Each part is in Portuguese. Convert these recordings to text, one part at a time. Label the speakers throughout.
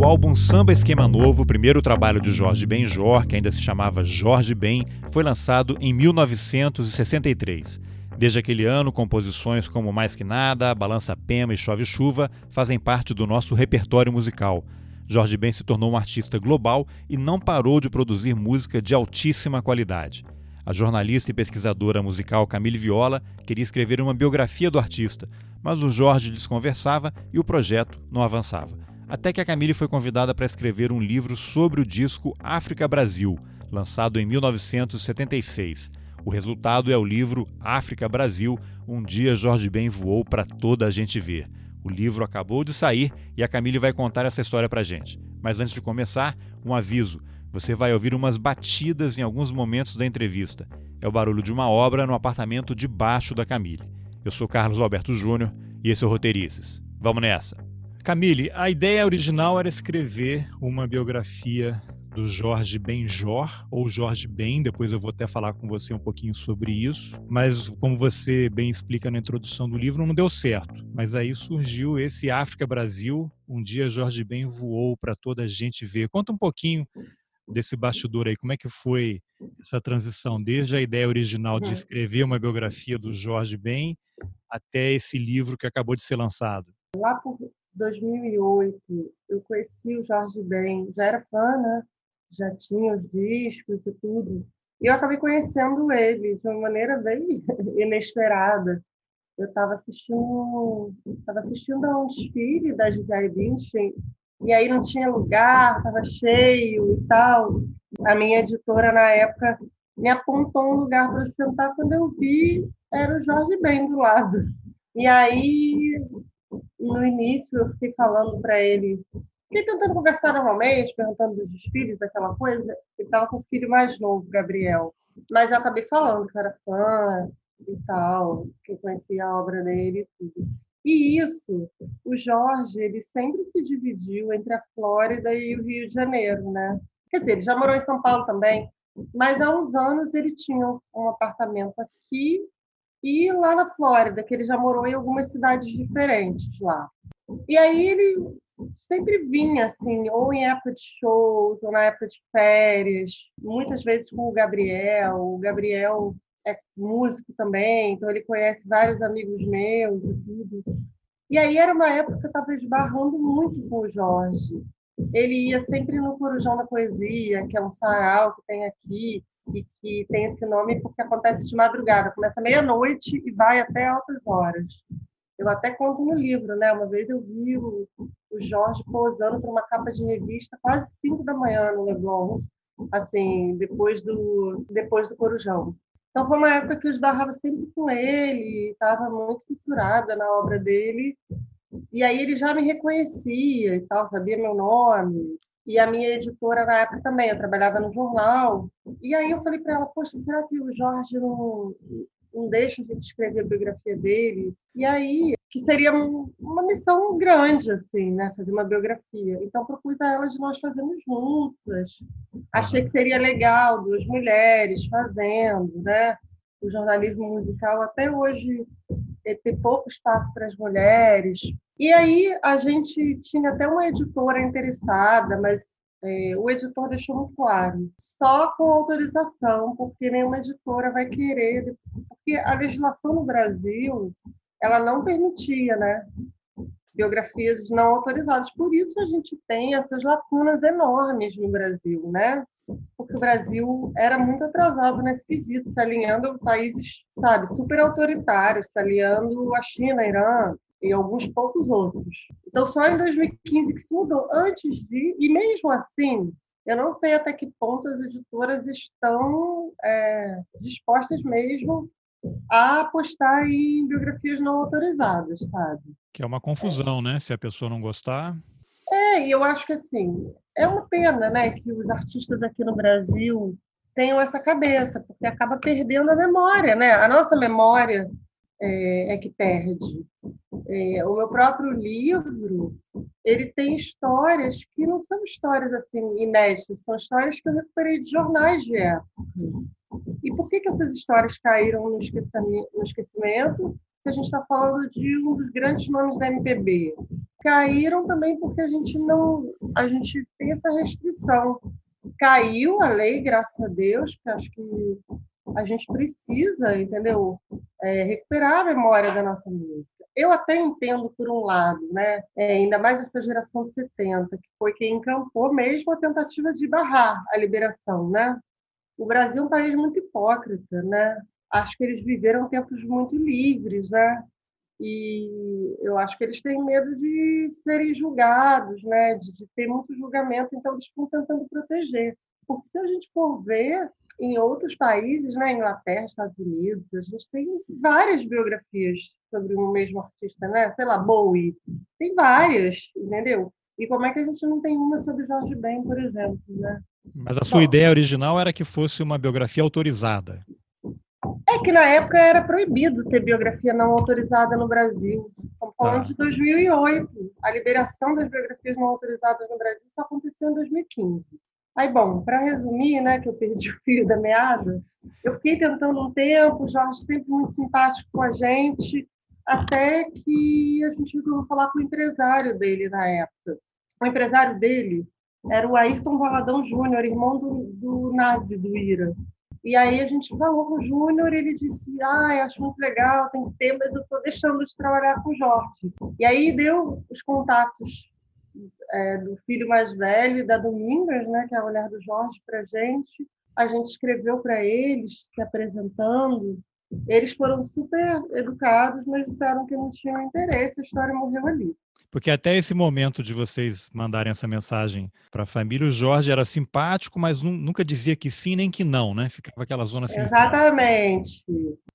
Speaker 1: O álbum Samba Esquema Novo, primeiro trabalho de Jorge Benjor, que ainda se chamava Jorge Ben, foi lançado em 1963. Desde aquele ano, composições como Mais Que Nada, Balança Pema e Chove Chuva fazem parte do nosso repertório musical. Jorge Ben se tornou um artista global e não parou de produzir música de altíssima qualidade. A jornalista e pesquisadora musical Camille Viola queria escrever uma biografia do artista, mas o Jorge desconversava e o projeto não avançava. Até que a Camille foi convidada para escrever um livro sobre o disco África Brasil, lançado em 1976. O resultado é o livro África Brasil Um Dia Jorge Ben Voou para Toda a Gente Ver. O livro acabou de sair e a Camille vai contar essa história para gente. Mas antes de começar, um aviso. Você vai ouvir umas batidas em alguns momentos da entrevista. É o barulho de uma obra no apartamento debaixo da Camille. Eu sou Carlos Alberto Júnior e esse é o Roteirices. Vamos nessa! Camille, a ideia original era escrever uma biografia do Jorge Benjor, ou Jorge Ben, depois eu vou até falar com você um pouquinho sobre isso, mas como você bem explica na introdução do livro, não deu certo. Mas aí surgiu esse África Brasil, um dia Jorge Ben voou para toda a gente ver. Conta um pouquinho desse bastidor aí, como é que foi essa transição, desde a ideia original de uhum. escrever uma biografia do Jorge Ben até esse livro que acabou de ser lançado?
Speaker 2: Lá por 2008, eu conheci o Jorge Ben, já era fã, né? Já tinha os discos e tudo. E eu acabei conhecendo ele de uma maneira bem inesperada. Eu estava assistindo, estava assistindo a um desfile da Gisele Bündchen e aí não tinha lugar, estava cheio e tal. A minha editora na época me apontou um lugar para sentar quando eu vi era o Jorge Ben do lado. E aí no início eu fiquei falando para ele, fiquei tentando conversar normalmente, perguntando dos desfiles, aquela coisa. Ele estava com o filho mais novo, Gabriel. Mas eu acabei falando que era fã e tal, que eu conhecia a obra dele e tudo. E isso, o Jorge, ele sempre se dividiu entre a Flórida e o Rio de Janeiro, né? Quer dizer, ele já morou em São Paulo também, mas há uns anos ele tinha um apartamento aqui e lá na Flórida, que ele já morou em algumas cidades diferentes lá. E aí ele sempre vinha, assim, ou em época de shows, ou na época de férias, muitas vezes com o Gabriel. O Gabriel é músico também, então ele conhece vários amigos meus e tudo. E aí era uma época que eu estava esbarrando muito com o Jorge. Ele ia sempre no Corujão da Poesia, que é um sarau que tem aqui, e que tem esse nome porque acontece de madrugada, começa meia-noite e vai até altas horas. Eu até conto no livro, né? Uma vez eu vi o, o Jorge posando para uma capa de revista quase cinco da manhã no Leblon, assim, depois do depois do Corujão. Então foi uma época que eu esbarrava sempre com ele, estava muito fissurada na obra dele. E aí ele já me reconhecia e tal, sabia meu nome. E a minha editora na época também, eu trabalhava no jornal. E aí eu falei para ela, poxa, será que o Jorge não, não deixa a gente escrever a biografia dele? E aí, que seria uma missão grande, assim, né? Fazer uma biografia. Então, propus a ela de nós fazermos juntas. Achei que seria legal, duas mulheres fazendo, né? O jornalismo musical até hoje tem pouco espaço para as mulheres, e aí a gente tinha até uma editora interessada, mas é, o editor deixou muito claro, só com autorização, porque nenhuma editora vai querer, porque a legislação no Brasil ela não permitia, né? Biografias não autorizadas. Por isso a gente tem essas lacunas enormes no Brasil, né? Porque o Brasil era muito atrasado nesse quesito, se alinhando a países, sabe, super autoritários, se alinhando a China, Irã, e alguns poucos outros. Então, só em 2015 que se mudou. Antes de, e mesmo assim, eu não sei até que ponto as editoras estão é, dispostas mesmo a apostar em biografias não autorizadas, sabe?
Speaker 1: Que é uma confusão, é. né? Se a pessoa não gostar.
Speaker 2: É, e eu acho que assim, é uma pena, né, que os artistas aqui no Brasil tenham essa cabeça, porque acaba perdendo a memória, né? A nossa memória é, é que perde. É, o meu próprio livro, ele tem histórias que não são histórias assim inéditas, são histórias que eu recuperei de jornais de época. E por que, que essas histórias caíram no esquecimento, no esquecimento se a gente está falando de um dos grandes nomes da MPB? caíram também porque a gente não, a gente tem essa restrição. Caiu a lei, graças a Deus, porque acho que a gente precisa, entendeu? É, recuperar a memória da nossa música. Eu até entendo por um lado, né? É, ainda mais essa geração de 70, que foi quem encampou mesmo a tentativa de barrar a liberação, né? O Brasil é um país muito hipócrita, né? Acho que eles viveram tempos muito livres, né? E eu acho que eles têm medo de serem julgados, né? De, de ter muito julgamento, então eles estão tentando proteger. Porque se a gente for ver, em outros países, né, Inglaterra, Estados Unidos, a gente tem várias biografias sobre um mesmo artista, né? Sei lá, Bowie, tem várias, entendeu? E como é que a gente não tem uma sobre Jorge Ben, por exemplo, né?
Speaker 1: Mas a sua Bom, ideia original era que fosse uma biografia autorizada.
Speaker 2: É que na época era proibido ter biografia não autorizada no Brasil. Estamos falando ah. de 2008. A liberação das biografias não autorizadas no Brasil só aconteceu em 2015. Aí, bom, para resumir, né, que eu perdi o fio da meada, eu fiquei tentando um tempo, o Jorge sempre muito simpático com a gente, até que a gente resolveu falar com o empresário dele na época. O empresário dele era o Ayrton Valadão Júnior, irmão do, do Nazi, do Ira. E aí a gente falou com o Júnior, ele disse, ah, eu acho muito legal, tem que ter, mas eu estou deixando de trabalhar com o Jorge. E aí deu os contatos é, do filho mais velho, da Domingas, né, que é a mulher do Jorge, para a gente. A gente escreveu para eles, se apresentando. Eles foram super educados, mas disseram que não tinham interesse, a história morreu ali.
Speaker 1: Porque até esse momento de vocês mandarem essa mensagem para a família, o Jorge era simpático, mas nunca dizia que sim nem que não, né? Ficava aquela zona assim.
Speaker 2: Exatamente.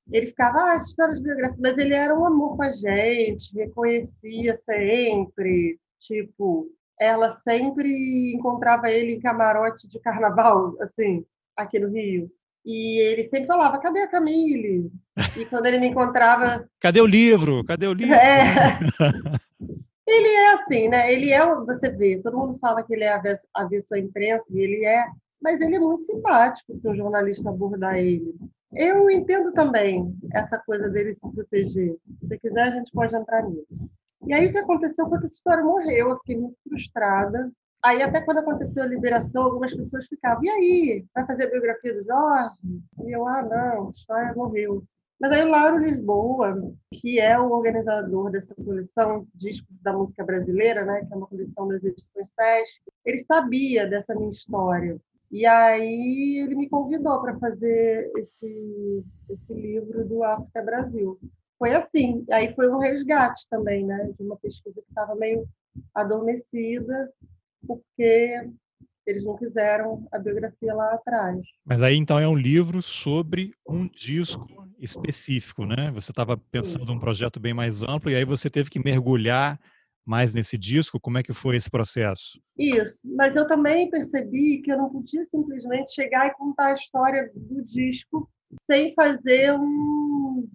Speaker 2: Ele ficava, ah, essa história de biografia, mas ele era um amor com a gente, reconhecia sempre, tipo, ela sempre encontrava ele em camarote de carnaval, assim, aqui no Rio. E ele sempre falava, cadê a Camille? E quando ele me encontrava...
Speaker 1: Cadê o livro? Cadê o livro?
Speaker 2: É... ele é assim, né? Ele é, você vê, todo mundo fala que ele é avesso à imprensa, e ele é, mas ele é muito simpático se um jornalista abordar ele. Eu entendo também essa coisa dele se proteger. Se quiser, a gente pode entrar nisso. E aí o que aconteceu foi que essa história morreu, eu fiquei muito frustrada. Aí até quando aconteceu a liberação, algumas pessoas ficavam, e aí, vai fazer a biografia do Jorge? E eu, ah, não, essa história morreu. Mas aí o Lauro Lisboa, que é o organizador dessa coleção Discos da Música Brasileira, né, que é uma coleção das edições Sesc, ele sabia dessa minha história. E aí ele me convidou para fazer esse, esse livro do África Brasil foi assim. Aí foi um resgate também, né, de uma pesquisa que estava meio adormecida, porque eles não quiseram a biografia lá atrás.
Speaker 1: Mas aí então é um livro sobre um disco específico, né? Você estava pensando um projeto bem mais amplo e aí você teve que mergulhar mais nesse disco. Como é que foi esse processo?
Speaker 2: Isso, mas eu também percebi que eu não podia simplesmente chegar e contar a história do disco sem fazer um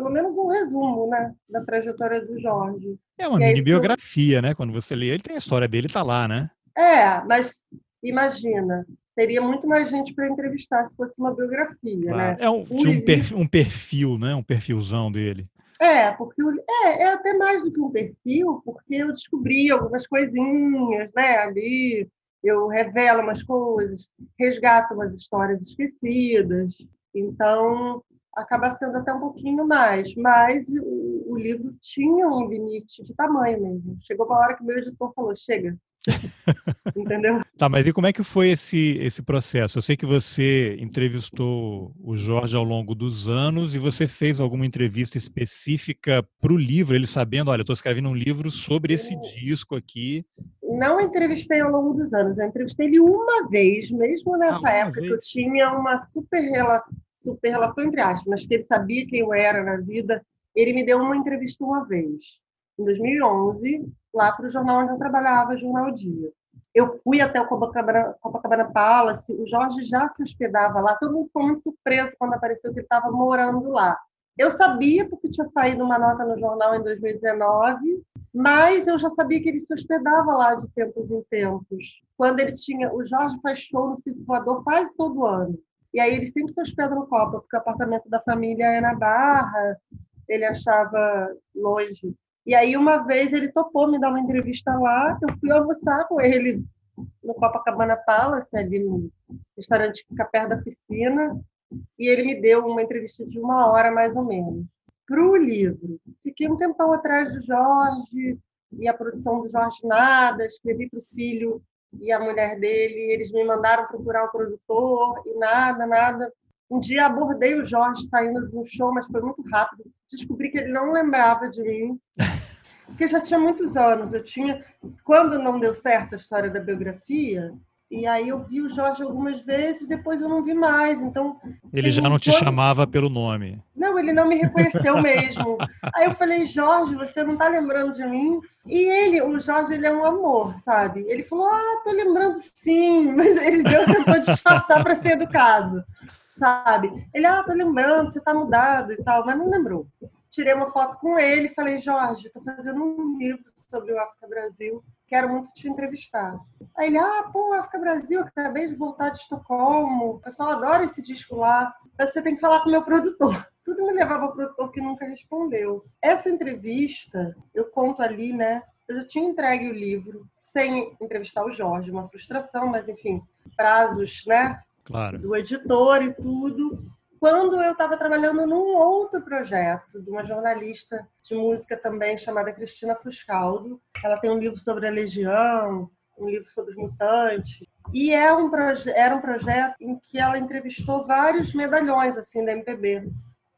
Speaker 2: pelo menos um resumo, né, da trajetória do Jorge.
Speaker 1: É uma mini biografia, né? Quando você lê, ele tem a história dele, tá lá, né?
Speaker 2: É, mas imagina, teria muito mais gente para entrevistar se fosse uma biografia, claro. né?
Speaker 1: É um, um, perfil, um perfil, né? Um perfilzão dele.
Speaker 2: É, porque é, é até mais do que um perfil, porque eu descobri algumas coisinhas, né? Ali eu revelo umas coisas, resgato umas histórias esquecidas. Então, acaba sendo até um pouquinho mais, mas o, o, livro tinha um limite de tamanho mesmo. Chegou uma hora que o meu editor falou: chega. Entendeu?
Speaker 1: Tá, mas e como é que foi esse, esse processo? Eu sei que você entrevistou o Jorge ao longo dos anos e você fez alguma entrevista específica para o livro, ele sabendo, olha, eu estou escrevendo um livro sobre esse disco aqui.
Speaker 2: Não entrevistei ao longo dos anos, eu entrevistei ele uma vez, mesmo nessa ah, época vez. que eu tinha uma super relação super relação entre aspas, que ele sabia quem eu era na vida. Ele me deu uma entrevista uma vez, em 2011, lá para o jornal onde eu trabalhava, Jornal Dia. Eu fui até o Copacabana, Copacabana Palace, o Jorge já se hospedava lá, todo mundo ficou muito surpreso quando apareceu que ele estava morando lá. Eu sabia porque tinha saído uma nota no jornal em 2019, mas eu já sabia que ele se hospedava lá de tempos em tempos. Quando ele tinha, o Jorge faz show no Circo Voador quase todo ano. E aí ele sempre se hospeda no Copa, porque o apartamento da família é na Barra, ele achava longe E aí, uma vez, ele topou me dar uma entrevista lá, eu fui almoçar com ele no Copacabana Palace, ali no restaurante que fica perto da piscina, e ele me deu uma entrevista de uma hora, mais ou menos. Para o livro, fiquei um tempão atrás do Jorge, e a produção do Jorge Nada, escrevi para o filho e a mulher dele, eles me mandaram procurar o produtor, e nada, nada. Um dia abordei o Jorge saindo de um show, mas foi muito rápido. Descobri que ele não lembrava de mim, porque já tinha muitos anos. Eu tinha, quando não deu certo a história da biografia, e aí eu vi o Jorge algumas vezes, depois eu não vi mais. Então
Speaker 1: ele já não te chamava pelo nome.
Speaker 2: Não, ele não me reconheceu mesmo. aí eu falei, Jorge, você não está lembrando de mim? E ele, o Jorge, ele é um amor, sabe? Ele falou, ah, tô lembrando sim, mas ele deu tentou disfarçar para ser educado sabe? Ele, ah, tô lembrando, você tá mudado e tal, mas não lembrou. Tirei uma foto com ele falei, Jorge, tô fazendo um livro sobre o África Brasil, quero muito te entrevistar. Aí ele, ah, pô, África Brasil, acabei de voltar de Estocolmo, o pessoal adora esse disco lá, você tem que falar com o meu produtor. Tudo me levava ao produtor que nunca respondeu. Essa entrevista, eu conto ali, né? Eu já tinha entregue o livro sem entrevistar o Jorge, uma frustração, mas enfim, prazos, né?
Speaker 1: claro.
Speaker 2: do editor e tudo. Quando eu estava trabalhando num outro projeto de uma jornalista de música também chamada Cristina Fuscaldo. Ela tem um livro sobre a Legião, um livro sobre os mutantes. E é um era um projeto em que ela entrevistou vários medalhões assim da MPB.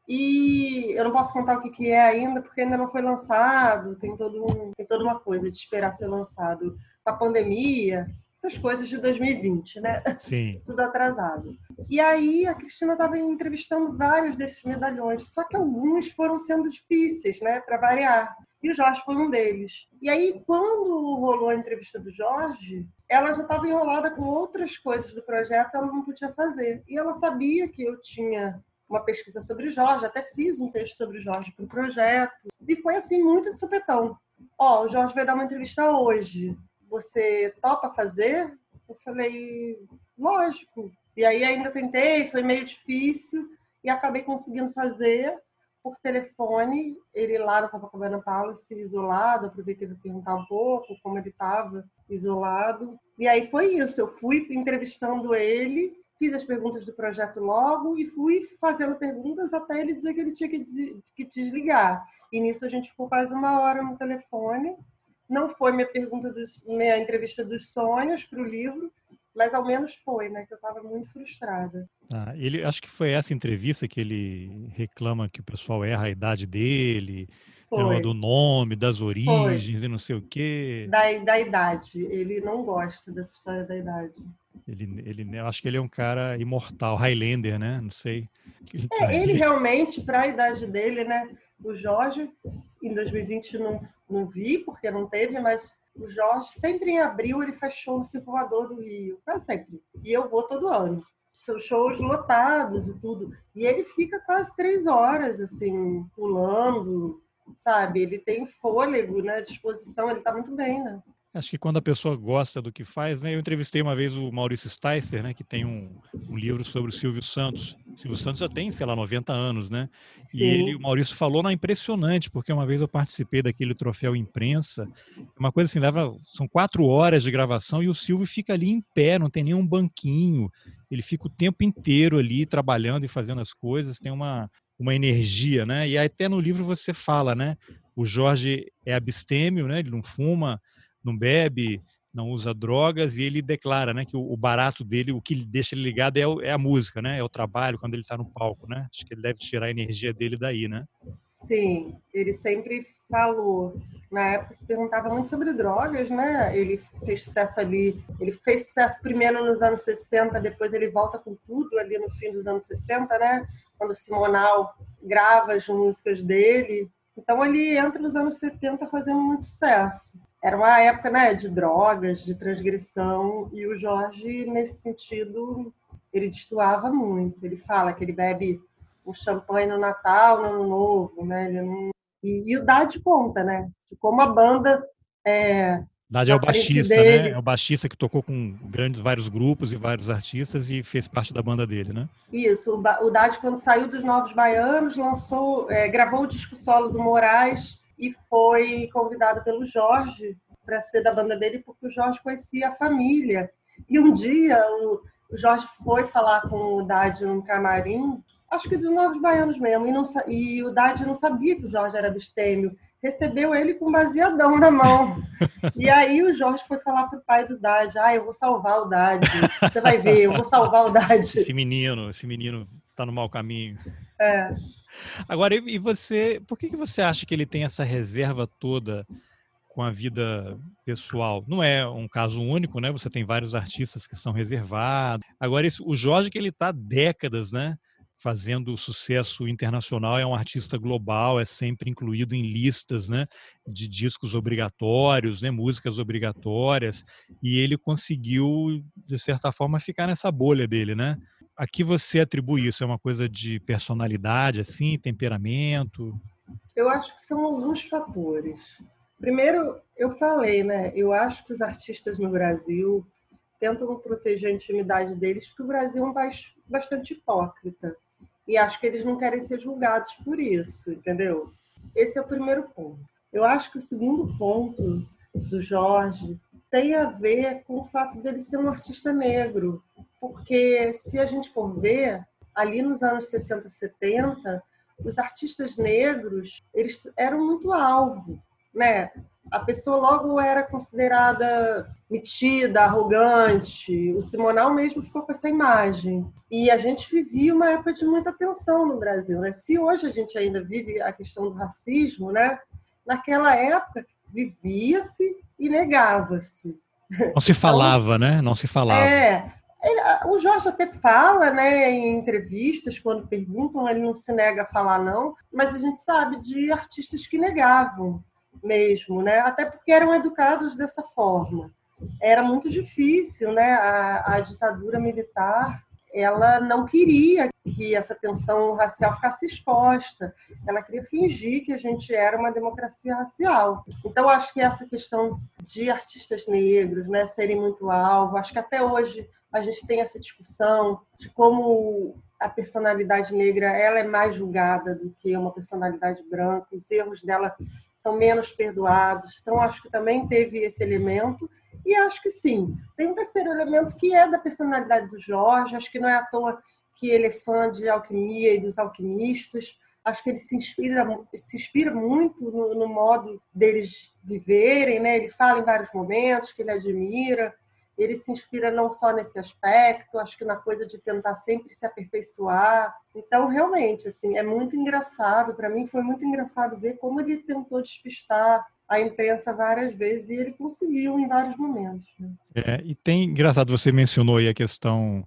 Speaker 2: E eu não posso contar o que, que é ainda, porque ainda não foi lançado, tem, todo um, tem toda uma coisa de esperar ser lançado. Com a pandemia, essas coisas de 2020, né?
Speaker 1: Sim.
Speaker 2: Tudo atrasado. E aí a Cristina estava entrevistando vários desses medalhões, só que alguns foram sendo difíceis, né, para variar. E o Jorge foi um deles. E aí, quando rolou a entrevista do Jorge, ela já estava enrolada com outras coisas do projeto, ela não podia fazer. E ela sabia que eu tinha uma pesquisa sobre o Jorge, até fiz um texto sobre o Jorge para o projeto. E foi assim, muito de supetão. Ó, oh, o Jorge vai dar uma entrevista hoje você topa fazer? Eu falei, lógico. E aí ainda tentei, foi meio difícil e acabei conseguindo fazer por telefone, ele lá no Copacabana Palace, isolado, aproveitei para perguntar um pouco como ele estava isolado. E aí foi isso, eu fui entrevistando ele, fiz as perguntas do projeto logo e fui fazendo perguntas até ele dizer que ele tinha que desligar. E nisso a gente ficou quase uma hora no telefone, não foi minha pergunta, dos, minha entrevista dos sonhos para o livro, mas ao menos foi, né? Que eu estava muito frustrada.
Speaker 1: Ah, ele, acho que foi essa entrevista que ele reclama que o pessoal erra a idade dele, foi. do nome, das origens foi. e não sei o quê.
Speaker 2: Da, da idade. Ele não gosta dessa história da idade.
Speaker 1: Ele, ele, eu acho que ele é um cara imortal, Highlander, né? Não sei.
Speaker 2: Ele, é, tá ele realmente, para a idade dele, né? O Jorge, em 2020 não, não vi, porque não teve, mas o Jorge, sempre em abril, ele faz show no Circulador do Rio. Quase sempre. E eu vou todo ano. São shows lotados e tudo. E ele fica quase três horas, assim, pulando, sabe? Ele tem fôlego, né? Disposição, ele tá muito bem, né?
Speaker 1: Acho que quando a pessoa gosta do que faz, né? Eu entrevistei uma vez o Maurício Sticer, né? Que tem um, um livro sobre o Silvio Santos. O Silvio Santos já tem, sei lá, 90 anos, né? Sim. E ele, o Maurício falou, não, é impressionante, porque uma vez eu participei daquele troféu imprensa, uma coisa assim, leva, são quatro horas de gravação e o Silvio fica ali em pé, não tem nenhum banquinho, ele fica o tempo inteiro ali trabalhando e fazendo as coisas, tem uma, uma energia, né? E até no livro você fala, né? O Jorge é abstêmio, né? Ele não fuma, não bebe, não usa drogas e ele declara, né, que o, barato dele, o que deixa ele ligado é, o, é a música, né, é o trabalho quando ele está no palco, né? Acho que ele deve tirar a energia dele daí, né?
Speaker 2: Sim, ele sempre falou. Na época se perguntava muito sobre drogas, né? Ele fez sucesso ali, ele fez sucesso primeiro nos anos 60, depois ele volta com tudo ali no fim dos anos 60, né? Quando Simonal grava as músicas dele. Então ele entra nos anos 70 fazendo muito sucesso era uma época né, de drogas, de transgressão, e o Jorge, nesse sentido, ele destoava muito. Ele fala que ele bebe um champanhe no Natal, no Ano Novo, né? Não... E, e, o Dade conta, né? De como a banda é,
Speaker 1: Dade é o baixista, né? É o baixista que tocou com grandes vários grupos e vários artistas e fez parte da banda dele, né?
Speaker 2: Isso. O Dade, quando saiu dos Novos Baianos, lançou, é, gravou o disco solo do Moraes e foi convidado pelo Jorge para ser da banda dele, porque o Jorge conhecia a família. E um dia o, Jorge foi falar com o Dade no camarim, acho que dos Novos Baianos mesmo, e, não, e o Dade não sabia que o Jorge era abstêmio. Recebeu ele com um baseadão na mão. E aí o Jorge foi falar pro pai do Dade, ah, eu vou salvar o Dade. Você vai ver, eu vou salvar o Dade.
Speaker 1: Esse menino, esse menino está no mau caminho.
Speaker 2: É.
Speaker 1: Agora, e você, por que, que você acha que ele tem essa reserva toda com a vida pessoal? Não é um caso único, né? Você tem vários artistas que são reservados. Agora, o Jorge, que ele está décadas, né? Fazendo sucesso internacional, é um artista global, é sempre incluído em listas né, de discos obrigatórios, né, músicas obrigatórias, e ele conseguiu, de certa forma, ficar nessa bolha dele, né? A que você atribui isso? É uma coisa de personalidade, assim, temperamento?
Speaker 2: Eu acho que são alguns fatores. Primeiro, eu falei, né? Eu acho que os artistas no Brasil tentam proteger a intimidade deles, porque o Brasil é um país bastante hipócrita. E acho que eles não querem ser julgados por isso, entendeu? Esse é o primeiro ponto. Eu acho que o segundo ponto do Jorge tem a ver com o fato dele ser um artista negro porque se a gente for ver, ali nos anos 60, 70, os artistas negros, eles eram muito alvo, né? A pessoa logo era considerada metida, arrogante. O Simonal mesmo ficou com essa imagem. E a gente vivia uma época de muita tensão no Brasil, né? Se hoje a gente ainda vive a questão do racismo, né? Naquela época vivia-se e negava-se.
Speaker 1: Não se falava, então, né? Não se falava.
Speaker 2: É, o Jorge até fala, né, em entrevistas, quando perguntam, ele não se nega a falar não, mas a gente sabe de artistas que negavam mesmo, né, até porque eram educados dessa forma. Era muito difícil, né, a, a ditadura militar, ela não queria que essa tensão racial ficasse exposta. Ela queria fingir que a gente era uma democracia racial. Então, acho que essa questão de artistas negros, né, serem muito alvo, acho que até hoje a gente tem essa discussão de como a personalidade negra ela é mais julgada do que uma personalidade branca, os erros dela são menos perdoados. Então, acho que também teve esse elemento. E acho que sim. Tem um terceiro elemento que é da personalidade do Jorge. Acho que não é à toa que ele é fã de alquimia e dos alquimistas. Acho que ele se inspira, se inspira muito no, no modo deles viverem. Né? Ele fala em vários momentos que ele admira ele se inspira não só nesse aspecto, acho que na coisa de tentar sempre se aperfeiçoar. Então, realmente, assim, é muito engraçado. Para mim, foi muito engraçado ver como ele tentou despistar a imprensa várias vezes e ele conseguiu em vários momentos. Né?
Speaker 1: É, e tem, engraçado, você mencionou aí a questão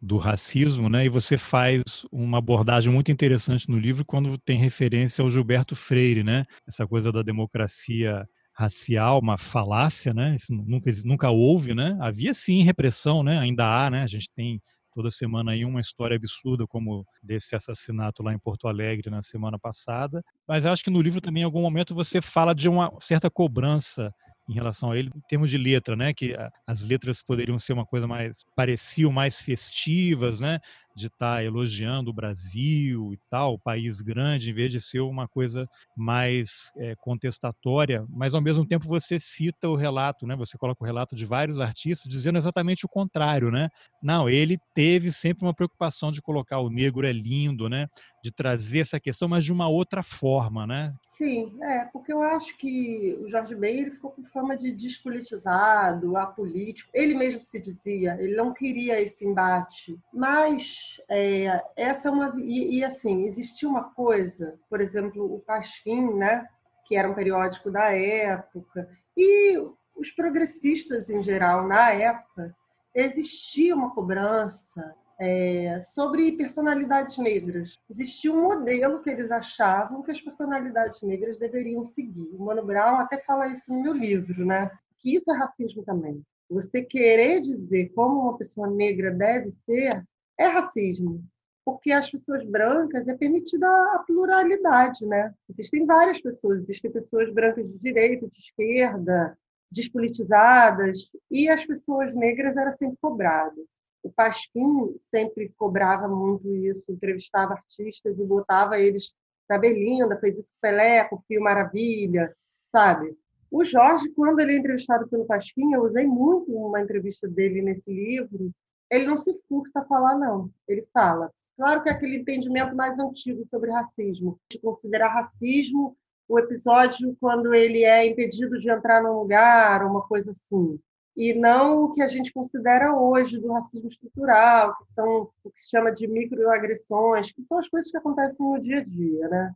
Speaker 1: do racismo, né? E você faz uma abordagem muito interessante no livro quando tem referência ao Gilberto Freire, né? Essa coisa da democracia racial, uma falácia, né? Isso nunca, nunca houve, né? Havia sim repressão, né? Ainda há, né? A gente tem toda semana aí uma história absurda como desse assassinato lá em Porto Alegre na semana passada. Mas acho que no livro também em algum momento você fala de uma certa cobrança em relação a ele em termos de letra, né? Que as letras poderiam ser uma coisa mais pareciam mais festivas, né? De estar tá elogiando o Brasil e tal, país grande, em vez de ser uma coisa mais é, contestatória, mas ao mesmo tempo você cita o relato, né? Você coloca o relato de vários artistas dizendo exatamente o contrário, né? Não, ele teve sempre uma preocupação de colocar o negro é lindo, né? De trazer essa questão, mas de uma outra forma, né?
Speaker 2: Sim, é, porque eu acho que o Jorge Ben ficou com fama de despolitizado, apolítico. Ele mesmo se dizia, ele não queria esse embate, mas é, essa é uma e, e, assim existia uma coisa, por exemplo, o Pasquim, né, que era um periódico da época, e os progressistas em geral na época existia uma cobrança é, sobre personalidades negras. Existia um modelo que eles achavam que as personalidades negras deveriam seguir. O Mano Brown até fala isso no meu livro, né? Que isso é racismo também. Você querer dizer como uma pessoa negra deve ser é racismo, porque as pessoas brancas é permitida a pluralidade, né? Existem várias pessoas, existem pessoas brancas de direita, de esquerda, despolitizadas, e as pessoas negras era sempre cobrado. O Pasquim sempre cobrava muito isso, entrevistava artistas e botava eles da Belinda, fez isso com Pelé, com Fio Maravilha, sabe? O Jorge, quando ele é entrevistado pelo Pasquim, eu usei muito uma entrevista dele nesse livro, ele não se furta a falar, não. Ele fala. Claro que é aquele entendimento mais antigo sobre racismo, de considerar racismo o episódio quando ele é impedido de entrar num lugar, uma coisa assim. E não o que a gente considera hoje do racismo estrutural, que são o que se chama de microagressões, que são as coisas que acontecem no dia a dia, né?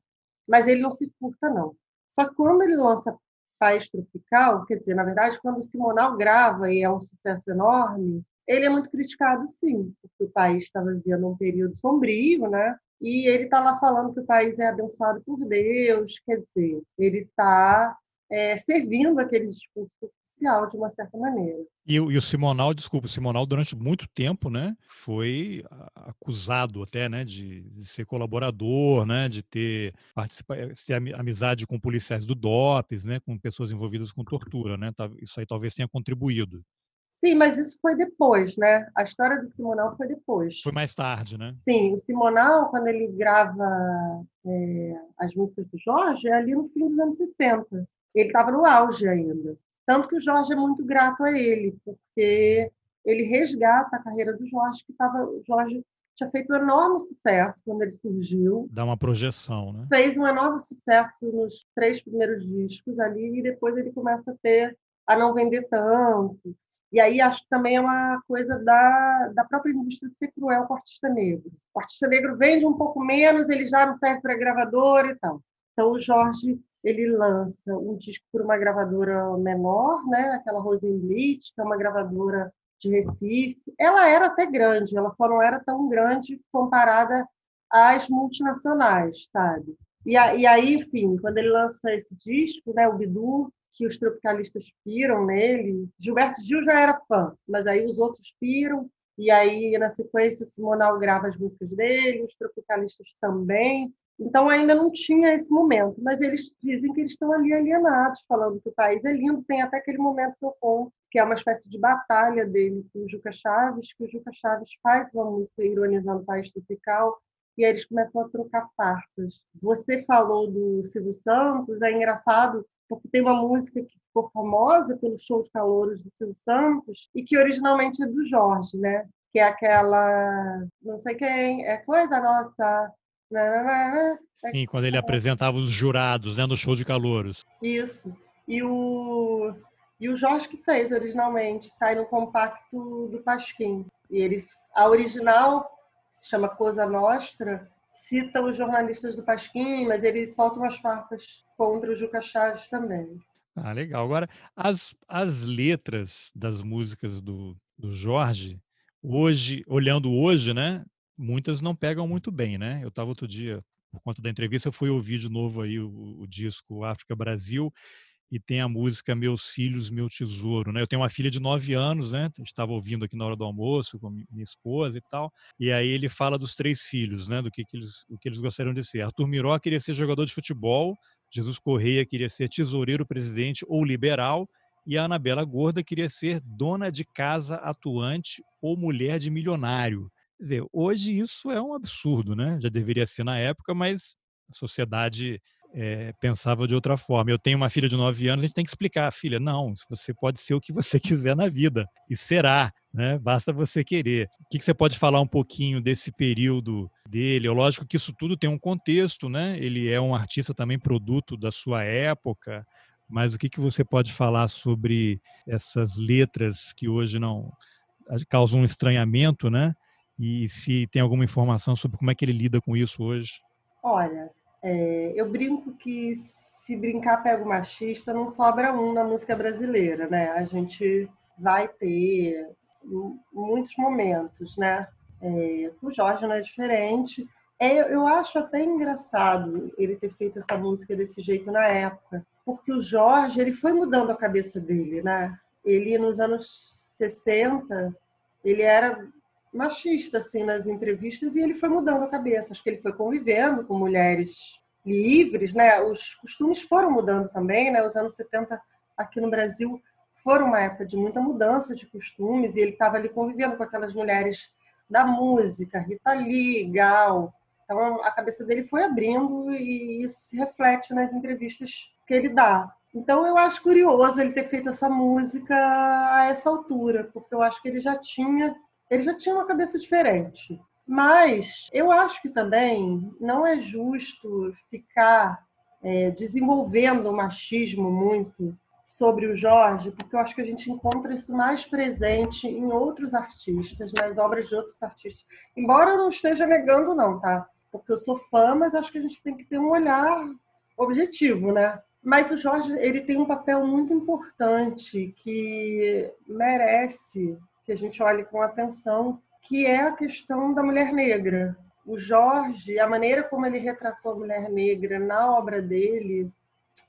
Speaker 2: Mas ele não se furta, não. Só que quando ele lança País Tropical, quer dizer, na verdade, quando o Simonal grava e é um sucesso enorme, ele é muito criticado, sim, porque o país estava vivendo um período sombrio, né? E ele está lá falando que o país é abençoado por Deus, quer dizer, ele está é, servindo aquele discurso oficial de uma certa maneira.
Speaker 1: E, e, o Simonal, desculpa, o Simonal durante muito tempo, né, foi acusado até, né, de, de ser colaborador, né, de ter participado, ter amizade com policiais do DOPS, né, com pessoas envolvidas com tortura, né, isso aí talvez tenha contribuído.
Speaker 2: Sim, mas isso foi depois, né? A história do Simonal foi depois.
Speaker 1: Foi mais tarde, né?
Speaker 2: Sim, o Simonal, quando ele grava é, as músicas do Jorge, é ali no fim dos anos 60. Ele estava no auge ainda. Tanto que o Jorge é muito grato a ele, porque ele resgata a carreira do Jorge, que estava. O Jorge tinha feito um enorme sucesso quando ele surgiu.
Speaker 1: Dá uma projeção, né?
Speaker 2: Fez um enorme sucesso nos três primeiros discos ali, e depois ele começa a ter a não vender tanto. E aí acho que também é uma coisa da, da própria indústria ser cruel com o artista negro. O artista negro vende um pouco menos, ele já não serve para gravadora e tal. Então o Jorge ele lança um disco por uma gravadora menor, né? Aquela Rosenblit, que é uma gravadora de Recife. Ela era até grande, ela só não era tão grande comparada às multinacionais, sabe? E aí, enfim, quando ele lança esse disco, né, o Bidu, que os tropicalistas piram nele. Gilberto Gil já era fã, mas aí os outros piram. E aí, na sequência, Simonal grava as músicas dele, os tropicalistas também. Então, ainda não tinha esse momento, mas eles dizem que eles estão ali alienados, falando que o país é lindo. Tem até aquele momento que eu conto, que é uma espécie de batalha dele com o Juca Chaves, que o Juca Chaves faz uma música ironizando o país tropical, e aí eles começam a trocar farpas. Você falou do Silvio Santos, é engraçado porque tem uma música que ficou famosa pelo show de calouros do Silvio Santos e que originalmente é do Jorge, né? Que é aquela, não sei quem, é coisa nossa.
Speaker 1: Sim, quando ele apresentava os jurados, né, no show de calouros.
Speaker 2: Isso. E o e o Jorge que fez originalmente, sai no compacto do Pasquim. E ele a original se chama Coisa Nostra, cita os jornalistas do Pasquim, mas ele solta umas farpas contra o Juca Chaves também.
Speaker 1: Ah, legal. Agora, as, as letras das músicas do, do Jorge, hoje, olhando hoje, né, muitas não pegam muito bem, né? Eu estava outro dia, por conta da entrevista, eu fui ouvir de novo aí o, o disco África Brasil, e tem a música Meus Filhos, Meu Tesouro, né? Eu tenho uma filha de nove anos, né? Estava ouvindo aqui na hora do almoço com minha esposa e tal. E aí ele fala dos três filhos, né? Do que, que eles, o que eles gostariam de ser. Arthur Miró queria ser jogador de futebol, Jesus Correia queria ser tesoureiro, presidente ou liberal, e a Anabela Gorda queria ser dona de casa atuante ou mulher de milionário. Quer dizer, hoje isso é um absurdo, né? Já deveria ser na época, mas a sociedade é, pensava de outra forma. Eu tenho uma filha de 9 anos, a gente tem que explicar, filha, não, você pode ser o que você quiser na vida, e será, né? Basta você querer. O que, que você pode falar um pouquinho desse período dele? Lógico que isso tudo tem um contexto, né? Ele é um artista também produto da sua época, mas o que, que você pode falar sobre essas letras que hoje não causam um estranhamento, né? E se tem alguma informação sobre como é que ele lida com isso hoje?
Speaker 2: Olha, é, eu brinco que se brincar pega o machista, não sobra um na música brasileira, né? A gente vai ter muitos momentos, né? É, o Jorge não é diferente. É, eu acho até engraçado ele ter feito essa música desse jeito na época, porque o Jorge ele foi mudando a cabeça dele, né? Ele nos anos 60 ele era machista assim nas entrevistas e ele foi mudando a cabeça. Acho que ele foi convivendo com mulheres livres, né? Os costumes foram mudando também, né? Os anos 70 aqui no Brasil foram uma época de muita mudança de costumes e ele estava ali convivendo com aquelas mulheres da música, Rita Lee, Gal, Então a cabeça dele foi abrindo e isso se reflete nas entrevistas que ele dá. Então eu acho curioso ele ter feito essa música a essa altura, porque eu acho que ele já tinha, ele já tinha uma cabeça diferente. Mas eu acho que também não é justo ficar é, desenvolvendo o machismo muito sobre o Jorge, porque eu acho que a gente encontra isso mais presente em outros artistas, nas obras de outros artistas. Embora eu não esteja negando, não, tá? Porque eu sou fã, mas acho que a gente tem que ter um olhar objetivo, né? Mas o Jorge ele tem um papel muito importante que merece que a gente olhe com atenção, que é a questão da mulher negra. O Jorge, a maneira como ele retratou a mulher negra na obra dele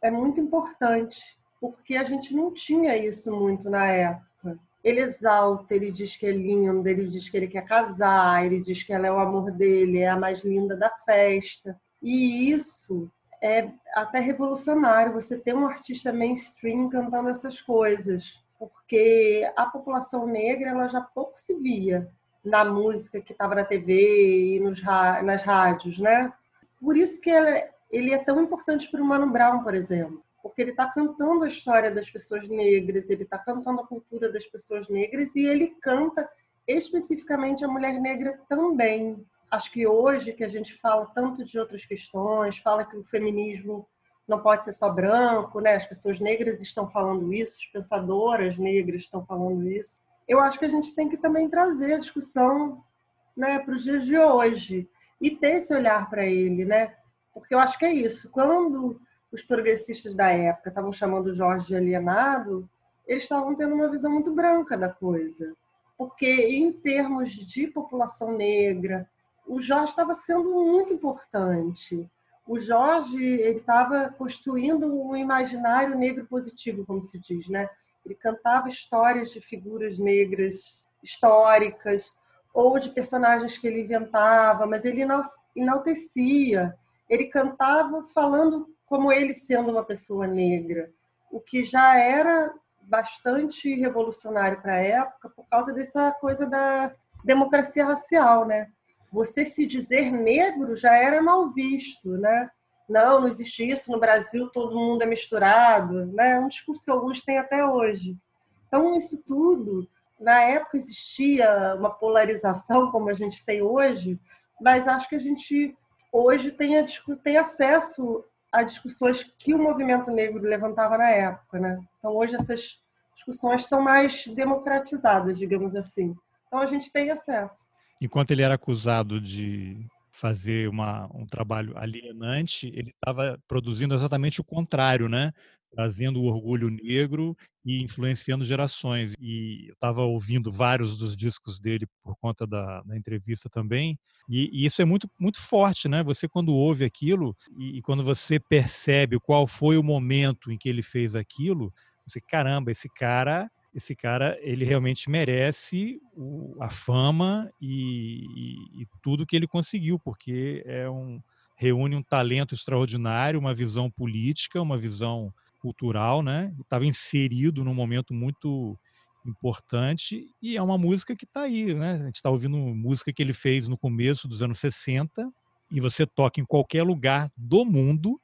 Speaker 2: é muito importante, porque a gente não tinha isso muito na época. Ele exalta, ele diz que é lindo, ele diz que ele quer casar, ele diz que ela é o amor dele, é a mais linda da festa. E isso é até revolucionário você ter um artista mainstream cantando essas coisas, porque a população negra ela já pouco se via na música que estava na TV e nos, nas rádios, né? Por isso que ele, ele é tão importante para o Mano Brown, por exemplo, porque ele está cantando a história das pessoas negras, ele está cantando a cultura das pessoas negras e ele canta especificamente a mulher negra também acho que hoje que a gente fala tanto de outras questões, fala que o feminismo não pode ser só branco, né? As pessoas negras estão falando isso, as pensadoras negras estão falando isso. Eu acho que a gente tem que também trazer a discussão, né, para os dias de hoje e ter esse olhar para ele, né? Porque eu acho que é isso. Quando os progressistas da época estavam chamando Jorge de alienado, eles estavam tendo uma visão muito branca da coisa. Porque em termos de população negra, o Jorge estava sendo muito importante. O Jorge ele estava construindo um imaginário negro positivo, como se diz, né? Ele cantava histórias de figuras negras históricas ou de personagens que ele inventava, mas ele enaltecia. Ele cantava falando como ele sendo uma pessoa negra, o que já era bastante revolucionário para a época por causa dessa coisa da democracia racial, né? Você se dizer negro já era mal visto, né? Não, não existe isso no Brasil, todo mundo é misturado, né? É um discurso que alguns têm até hoje. Então, isso tudo, na época existia uma polarização como a gente tem hoje, mas acho que a gente hoje tem, a, tem acesso a discussões que o movimento negro levantava na época, né? Então, hoje essas discussões estão mais democratizadas, digamos assim. Então, a gente tem acesso
Speaker 1: enquanto ele era acusado de fazer uma, um trabalho alienante, ele estava produzindo exatamente o contrário, né? Trazendo o orgulho negro e influenciando gerações. E eu estava ouvindo vários dos discos dele por conta da, da entrevista também. E, e, isso é muito, muito forte, né? Você, quando ouve aquilo e, e quando você percebe qual foi o momento em que ele fez aquilo, você, caramba, esse cara esse cara ele realmente merece o, a fama e, e, e, tudo que ele conseguiu, porque é um reúne um talento extraordinário, uma visão política, uma visão cultural, né? Estava inserido num momento muito importante e é uma música que está aí, né? A gente está ouvindo música que ele fez no começo dos anos 60 e você toca em qualquer lugar do mundo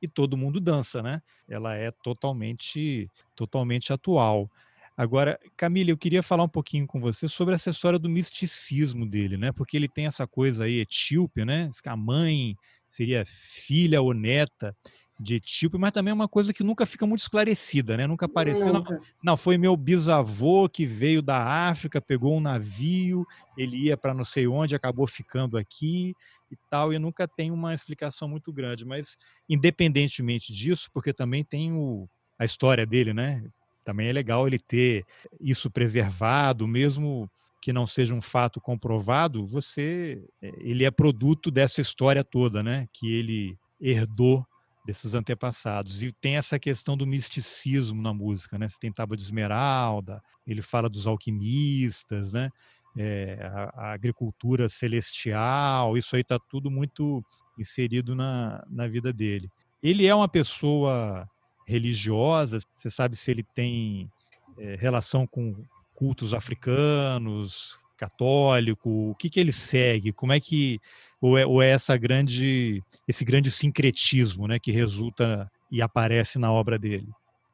Speaker 1: e todo mundo dança, né? Ela é totalmente, totalmente atual. Agora, Camila, eu queria falar um pouquinho com você sobre essa história do misticismo dele, né? Porque ele tem essa coisa aí etíope, né? A mãe seria filha ou neta de etíope, mas também é uma coisa que nunca fica muito esclarecida, né? Nunca apareceu. Não, não foi meu bisavô que veio da África, pegou um navio, ele ia para não sei onde, acabou ficando aqui e tal, e nunca tem uma explicação muito grande. Mas, independentemente disso, porque também tem o, a história dele, né? Também é legal ele ter isso preservado, mesmo que não seja um fato comprovado, você eh, ele é produto dessa história toda, né? Que ele herdou desses antepassados. E tem essa questão do misticismo na música, né? Você tem Tábua de Esmeralda, ele fala dos alquimistas, né? É, a, a, agricultura celestial, isso aí está tudo muito inserido na, na vida dele. Ele é uma pessoa religiosa? Você sabe se ele tem é, relação com cultos africanos, católico? O que, que ele segue? Como é que ou é, ou é essa grande esse grande sincretismo, né, que resulta e aparece na obra dele?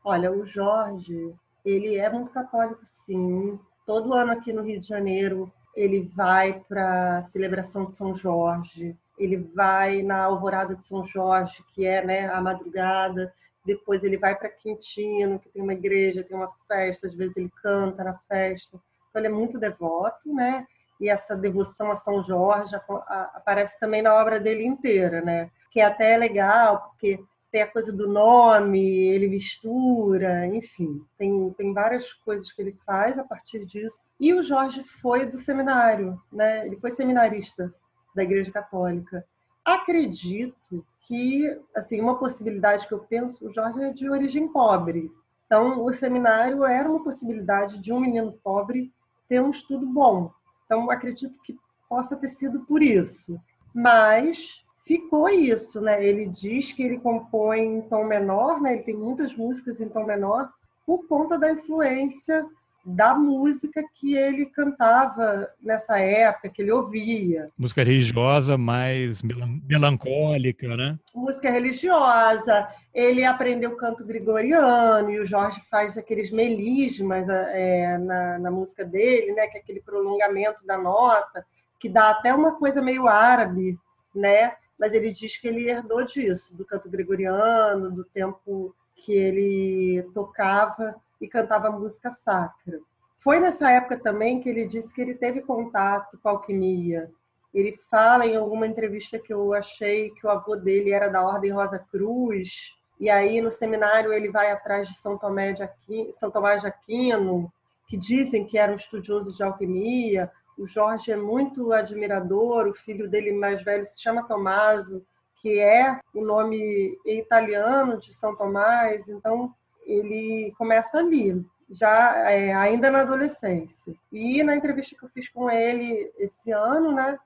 Speaker 2: Olha, o Jorge, ele é muito católico, sim. Todo ano aqui no Rio de Janeiro ele vai para a celebração de São Jorge, ele vai na Alvorada de São Jorge, que é né, a madrugada, depois ele vai para Quintino, que tem uma igreja, tem uma festa, às vezes ele canta na festa. Então ele é muito devoto, né? E essa devoção a São Jorge aparece também na obra dele inteira, né? Que é até legal, porque tem a coisa do nome, ele mistura, enfim, tem, tem várias coisas que ele faz a partir disso. E o Jorge foi do seminário, né? Ele foi seminarista da Igreja Católica. Acredito que, assim, uma possibilidade que eu penso, o Jorge é de origem pobre. Então, o seminário era uma possibilidade de um menino pobre ter um estudo bom. Então, acredito que possa ter sido por isso. Mas ficou isso, né? Ele diz que ele compõe em tom menor, né? Ele tem muitas músicas em tom menor por conta da influência da música que ele cantava nessa época, que ele ouvia.
Speaker 1: Música religiosa mais melancólica, né?
Speaker 2: Música religiosa. Ele aprendeu canto gregoriano e o Jorge faz aqueles melismas é, na, na música dele, né? Que é aquele prolongamento da nota, que dá até uma coisa meio árabe, né? Mas ele diz que ele herdou disso, do canto gregoriano, do tempo que ele tocava e cantava música sacra. Foi nessa época também que ele disse que ele teve contato com a alquimia. Ele fala em alguma entrevista que eu achei que o avô dele era da Ordem Rosa Cruz, e aí no seminário ele vai atrás de São Tomé de Aquino, São Tomás de Aquino, que dizem que era um estudioso de alquimia. O Jorge é muito admirador, o filho dele mais velho se chama Tomaso, que é o nome italiano de São Tomás, então ele começa ali, já é, ainda na adolescência. E na entrevista que eu fiz com ele esse ano, né,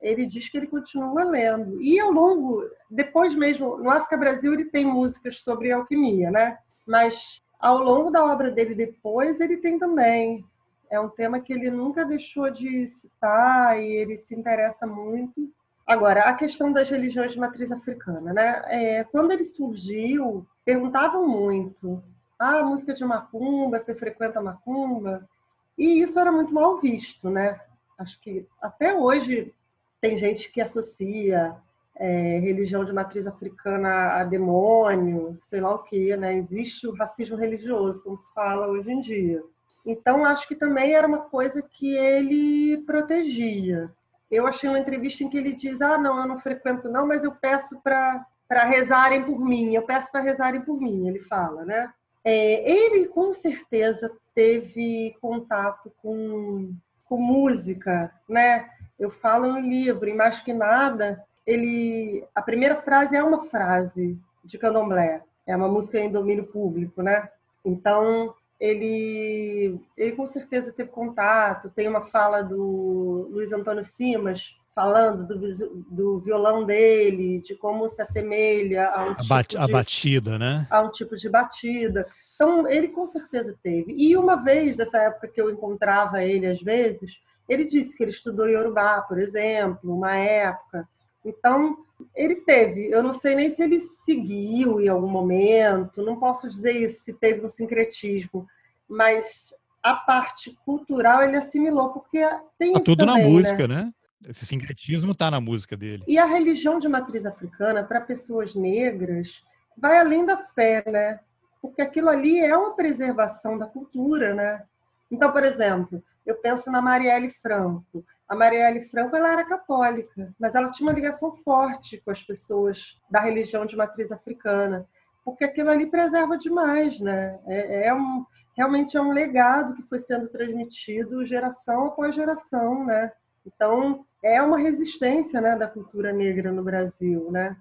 Speaker 2: ele diz que ele continua lendo. E ao longo, depois mesmo, no África Brasil ele tem músicas sobre alquimia, né? Mas ao longo da obra dele depois ele tem também. É um tema que ele nunca deixou de citar e ele se interessa muito. Agora, a questão das religiões de matriz africana, né? É, quando ele surgiu, perguntavam muito: ah, música de macumba, você frequenta macumba? E isso era muito mal visto, né? Acho que até hoje tem gente que associa é, religião de matriz africana a demônio, sei lá o que, né? Existe o racismo religioso, como se fala hoje em dia. Então, acho que também era uma coisa que ele protegia. Eu achei uma entrevista em que ele diz: Ah, não, eu não frequento, não, mas eu peço para rezarem por mim. Eu peço para rezarem por mim, ele fala, né? É, ele com certeza teve contato com, com música, né? Eu falo no livro, e mais que nada, ele a primeira frase é uma frase de candomblé, é uma música em domínio público, né? Então ele ele com certeza teve contato. Tem uma fala do Luiz Antônio Simas falando do, do violão dele, de como se assemelha a um a, tipo
Speaker 1: de, a batida, né?
Speaker 2: A um tipo de batida. Então, ele com certeza teve. E uma vez, dessa época que eu encontrava ele às vezes, ele disse que ele estudou Yorubá, por exemplo, uma época. Então, ele teve. Eu não sei nem se ele seguiu em algum momento, não posso dizer isso, se teve um sincretismo, mas a parte cultural ele assimilou, porque tem
Speaker 1: tá
Speaker 2: isso
Speaker 1: tudo
Speaker 2: também,
Speaker 1: na música,
Speaker 2: né?
Speaker 1: né? Esse sincretismo está na música dele.
Speaker 2: E a religião de matriz africana, para pessoas negras, vai além da fé, né? Porque aquilo ali é uma preservação da cultura, né? Então, por exemplo, eu penso na Marielle Franco. A Marielle Franco ela era católica, mas ela tinha uma ligação forte com as pessoas da religião de matriz africana, porque aquilo ali preserva demais, né? É, é um, realmente é um legado que foi sendo transmitido geração após geração, né? Então, é uma resistência né, da cultura negra no Brasil, né?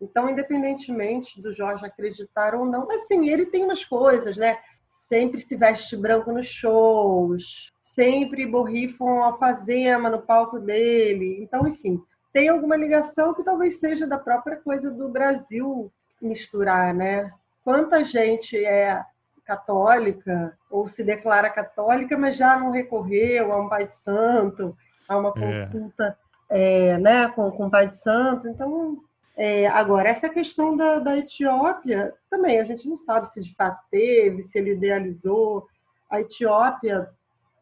Speaker 2: Então, independentemente do Jorge acreditar ou não, assim, ele tem umas coisas, né? Sempre se veste branco nos shows, sempre borrifam alfazema no palco dele. Então, enfim, tem alguma ligação que talvez seja da própria coisa do Brasil misturar, né? Quanta gente é católica ou se declara católica, mas já não recorreu a um pai santo, a uma é. consulta é. É, né, com, com o pai de santo. Então, é, agora, essa questão da, da Etiópia, também a gente não sabe se de fato teve, se ele idealizou. A Etiópia,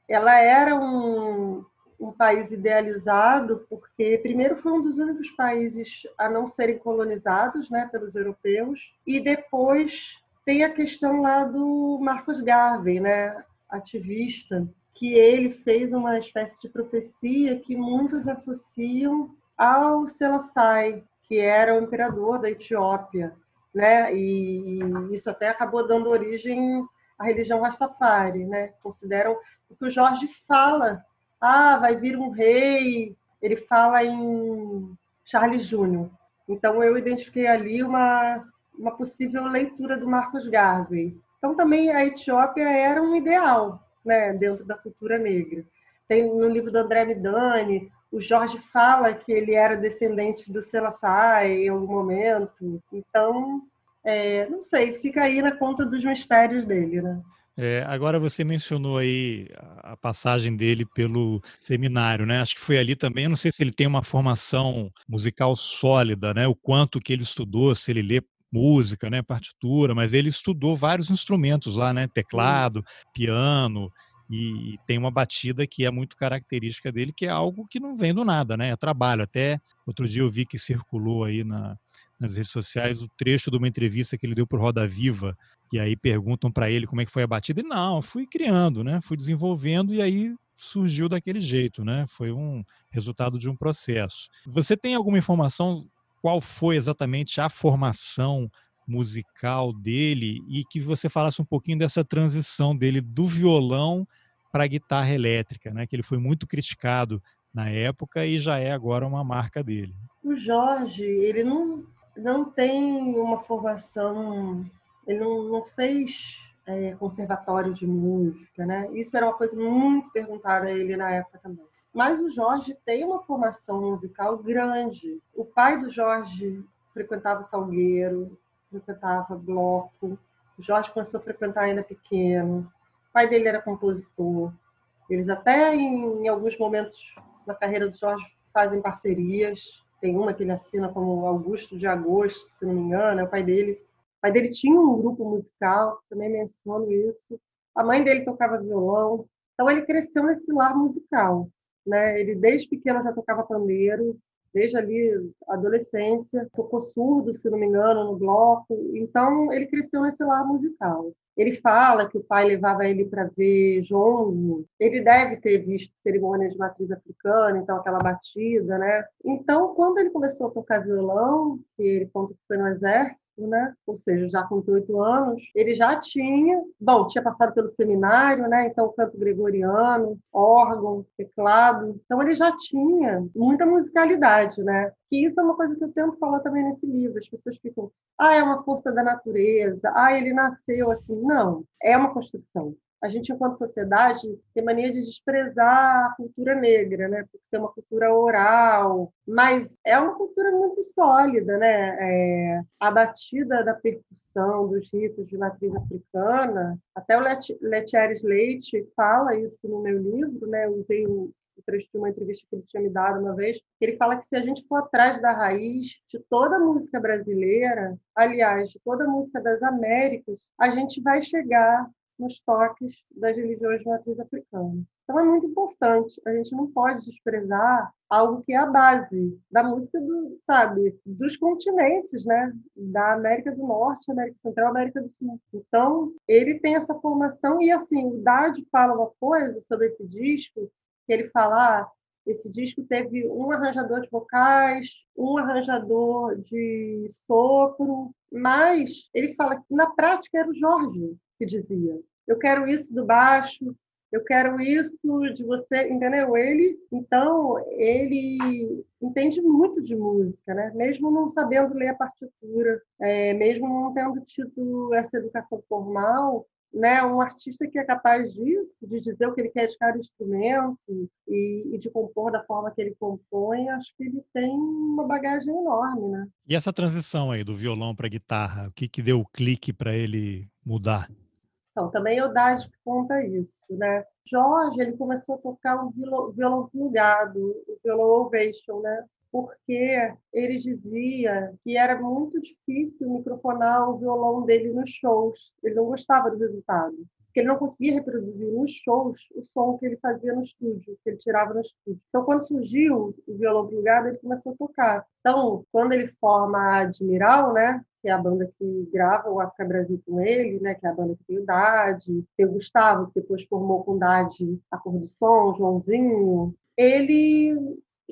Speaker 2: ela era um, um país idealizado porque, primeiro, foi um dos únicos países a não serem colonizados né, pelos europeus, e depois tem a questão lá do Marcos Garvey, né, ativista, que ele fez uma espécie de profecia que muitos associam ao Selassie, que era o imperador da Etiópia, né? E isso até acabou dando origem à religião Rastafari, né? Consideram que o Jorge fala, ah, vai vir um rei, ele fala em Charles Júnior. Então eu identifiquei ali uma uma possível leitura do Marcos Garvey. Então também a Etiópia era um ideal, né, dentro da cultura negra. Tem no livro do André Midani, o Jorge fala que ele era descendente do Selassie em algum momento. Então, é, não sei, fica aí na conta dos mistérios dele, né?
Speaker 1: É, agora você mencionou aí a passagem dele pelo seminário, né? Acho que foi ali também. Eu não sei se ele tem uma formação musical sólida, né? O quanto que ele estudou, se ele lê música, né? Partitura, mas ele estudou vários instrumentos lá, né? Teclado, piano e tem uma batida que é muito característica dele, que é algo que não vem do nada, né? É trabalho. Até outro dia eu vi que circulou aí na, nas redes sociais o trecho de uma entrevista que ele deu para Roda Viva, e aí perguntam para ele como é que foi a batida. E não, fui criando, né? Fui desenvolvendo e aí surgiu daquele jeito, né? Foi um resultado de um processo. Você tem alguma informação qual foi exatamente a formação musical dele e que você falasse um pouquinho dessa transição dele do violão para a guitarra elétrica, né? Que ele foi muito criticado na época e já é agora uma marca dele.
Speaker 2: O Jorge, ele não, não tem uma formação, ele não, não fez é, conservatório de música, né? Isso era uma coisa muito perguntada a ele na época também. Mas o Jorge tem uma formação musical grande. O pai do Jorge frequentava Salgueiro, frequentava bloco. O Jorge começou a frequentar ainda pequeno. O pai dele era compositor. Eles até em, em alguns momentos na carreira do Jorge fazem parcerias. Tem uma que ele assina como Augusto de Agosto, se não me engano, é o pai dele. O pai dele tinha um grupo musical, também menciono isso. A mãe dele tocava violão. Então ele cresceu nesse lar musical, né? Ele desde pequeno já tocava pandeiro, desde ali adolescência, tocou surdo, se não me engano, no bloco. Então ele cresceu nesse lar musical. Ele fala que o pai levava ele para ver jongo. Ele deve ter visto cerimônias de matriz africana, então aquela batida, né? Então, quando ele começou a tocar violão, que ele conta que foi no exército, né? Ou seja, já com 18 anos, ele já tinha, bom, tinha passado pelo seminário, né? Então, canto gregoriano, órgão, teclado. Então, ele já tinha muita musicalidade, né? Que isso é uma coisa que eu tento falar também nesse livro. As pessoas ficam, ah, é uma força da natureza, ah, ele nasceu assim. Não, é uma construção. A gente, enquanto sociedade, tem mania de desprezar a cultura negra, né? Por ser uma cultura oral, mas é uma cultura muito sólida, né? É, a batida da percussão dos ritos de matriz africana, até o Letieres Leite fala isso no meu livro, né? Eu usei o trecho de uma entrevista que ele tinha me dado uma vez, ele fala que se a gente for atrás da raiz de toda a música brasileira, aliás, de toda a música das Américas, a gente vai chegar nos toques das religiões de matriz africana. Então é muito importante, a gente não pode desprezar algo que é a base da música do, sabe, dos continentes, né? Da América do Norte, América Central, América do Sul. Então, ele tem essa formação e assim, o Dade fala uma coisa sobre esse disco que ele fala, ah, esse disco teve um arranjador de vocais, um arranjador de sopro, mas ele fala que na prática era o Jorge que dizia: eu quero isso do baixo, eu quero isso de você, entendeu? Ele, então, ele entende muito de música, né? Mesmo não sabendo ler a partitura, é, mesmo não tendo tido essa educação formal, né, um artista que é capaz disso, de dizer o que ele quer de cada instrumento e, e, de compor da forma que ele compõe, acho que ele tem uma bagagem enorme, né?
Speaker 1: E essa transição aí do violão para guitarra, o que que deu o clique para ele mudar?
Speaker 2: Então, também é Dade que conta isso, né? Jorge, ele começou a tocar um violão, violão plugado, o violão ovation, né? Porque ele dizia que era muito difícil microfonar o violão dele nos shows. Ele não gostava do resultado porque ele não conseguia reproduzir nos shows o som que ele fazia no estúdio, que ele tirava no estúdio. Então, quando surgiu o violão plugado, ele começou a tocar. Então, quando ele forma a Admiral, né, que é a banda que grava o África Brasil com ele, né, que é a banda que tem o Dade, tem o Gustavo, que depois formou com o Dade a Cor do Som, Joãozinho, ele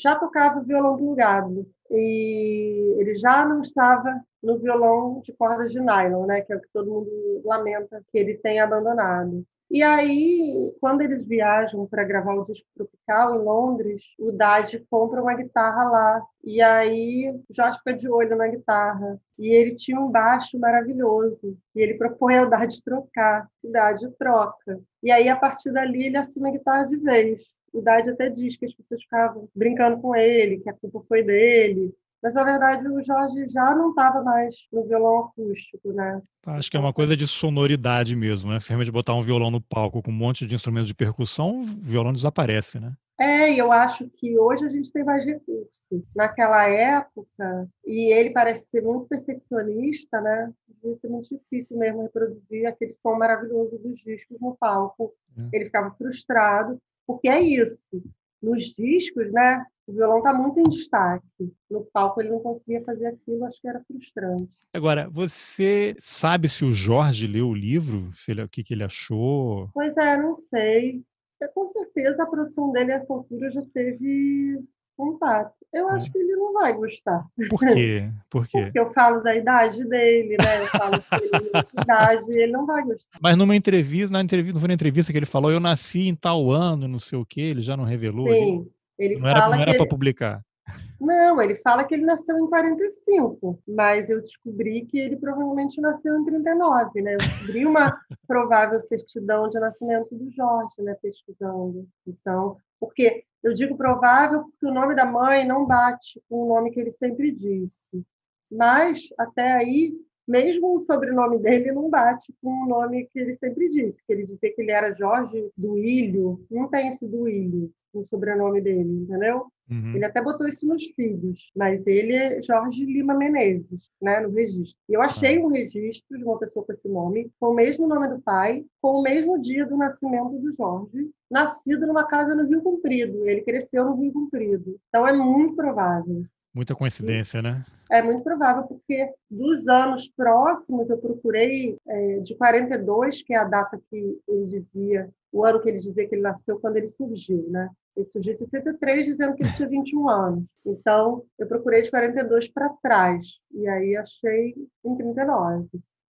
Speaker 2: já tocava violão plugado e ele já não estava no violão de cordas de nylon, né, que é o que todo mundo lamenta que ele tenha abandonado. E aí, quando eles viajam para gravar o disco tropical em Londres, o Dade compra uma guitarra lá. E aí, o Jorge fica de olho na guitarra. E ele tinha um baixo maravilhoso. E ele propõe ao Dade trocar. O Dade troca. E aí, a partir dali, ele assume a guitarra de vez. O Dade até diz que as pessoas ficavam brincando com ele, que a culpa foi dele. Mas, na verdade, o Jorge já não estava mais no violão acústico, né?
Speaker 1: Acho que é uma coisa de sonoridade mesmo, né? Se realmente botar um violão no palco com um monte de instrumentos de percussão, o violão desaparece, né?
Speaker 2: É, e eu acho que hoje a gente tem mais recursos. Naquela época, e ele parece ser muito perfeccionista, né? Devia ser muito difícil mesmo reproduzir aquele som maravilhoso dos discos no palco. É. Ele ficava frustrado, porque é isso. Nos discos, né? o violão está muito em destaque. No palco ele não conseguia fazer aquilo, acho que era frustrante.
Speaker 1: Agora, você sabe se o Jorge leu o livro? Se ele, o que, que ele achou?
Speaker 2: Pois é, não sei. É, com certeza a produção dele essa altura já teve contato. Eu acho é. que ele não vai gostar.
Speaker 1: Por quê? Por quê?
Speaker 2: Porque eu falo da idade dele, né? Eu falo que ele idade, ele não vai gostar.
Speaker 1: Mas numa entrevista, na entrevista, não foi na entrevista que ele falou, eu nasci em tal ano, não sei o quê, ele já não revelou.
Speaker 2: Sim. Ele
Speaker 1: não era, não era para publicar.
Speaker 2: Não, ele fala que ele nasceu em 45, mas eu descobri que ele provavelmente nasceu em 39, né? Eu descobri uma provável certidão de nascimento do Jorge, né? Pesquisando. Então, porque eu digo provável porque o nome da mãe não bate com o nome que ele sempre disse. Mas, até aí, mesmo o sobrenome dele não bate com o nome que ele sempre disse, que ele dizia que ele era Jorge Duílio, não tem esse Duílio o sobrenome dele, entendeu? Uhum. Ele até botou isso nos filhos, mas ele é Jorge Lima Menezes, né, no registro. E eu achei ah. um registro de uma pessoa com esse nome, com o mesmo nome do pai, com o mesmo dia do nascimento do Jorge, nascido numa casa no Rio Comprido. Ele cresceu no Rio Comprido. Então é muito provável.
Speaker 1: Muita coincidência, e né?
Speaker 2: É muito provável, porque dos anos próximos eu procurei é, de 42, que é a data que ele dizia, o ano que ele dizia que ele nasceu, quando ele surgiu, né? Ele surgiu em 63, dizendo que ele tinha 21 anos. Então, eu procurei de 42 para trás. E aí achei em 39.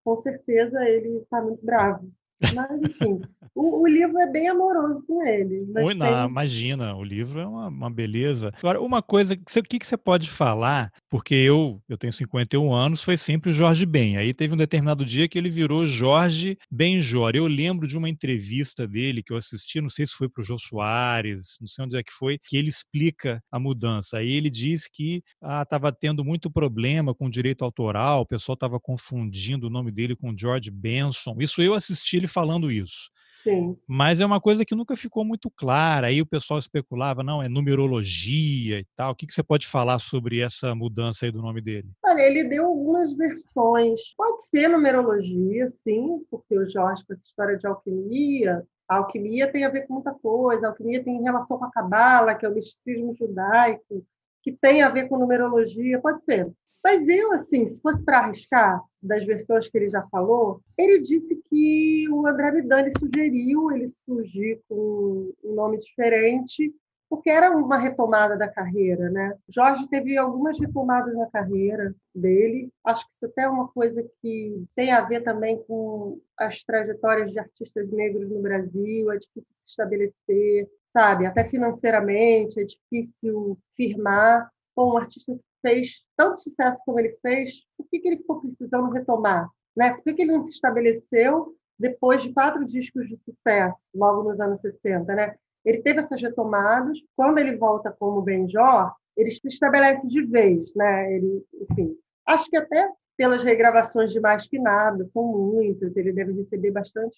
Speaker 2: Com certeza ele está muito bravo. Mas, enfim, o, o, livro é bem amoroso com ele.
Speaker 1: Oi, tem... Imagina, o livro é uma, uma beleza. Agora, uma coisa, o que, que você pode falar? Porque eu, eu tenho 51 anos, foi sempre o Jorge Ben. Aí teve um determinado dia que ele virou Jorge Benjor. Eu lembro de uma entrevista dele que eu assisti, não sei se foi para o Jô Soares, não sei onde é que foi, que ele explica a mudança. Aí ele diz que estava ah, tendo muito problema com o direito autoral, o pessoal estava confundindo o nome dele com George Benson. Isso eu assisti ele falando isso.
Speaker 2: Sim.
Speaker 1: Mas é uma coisa que nunca ficou muito clara. Aí o pessoal especulava, não, é numerologia e tal. O que, que você pode falar sobre essa mudança aí do nome dele?
Speaker 2: Olha, ele deu algumas versões. Pode ser numerologia, sim, porque o Jorge, com essa história de alquimia, a alquimia tem a ver com muita coisa. A alquimia tem relação com a cabala, que é o misticismo judaico, que tem a ver com numerologia. Pode ser. Mas eu, assim, se fosse para arriscar, das versões que ele já falou, ele disse que o André Midani sugeriu ele surgir com um nome diferente, porque era uma retomada da carreira, né? Jorge teve algumas retomadas na carreira dele. Acho que isso até é uma coisa que tem a ver também com as trajetórias de artistas negros no Brasil. É difícil se estabelecer, sabe? Até financeiramente é difícil firmar. Bom, um artista que fez tanto sucesso como ele fez, por que, que ele ficou precisando retomar? Né? Por que, que ele não se estabeleceu depois de quatro discos de sucesso, logo nos anos 60? Né? Ele teve essas retomadas. Quando ele volta como Benjor, ele se estabelece de vez. Né? Ele, enfim, acho que até pelas regravações de Mais Que Nada, são muitas, ele deve receber bastante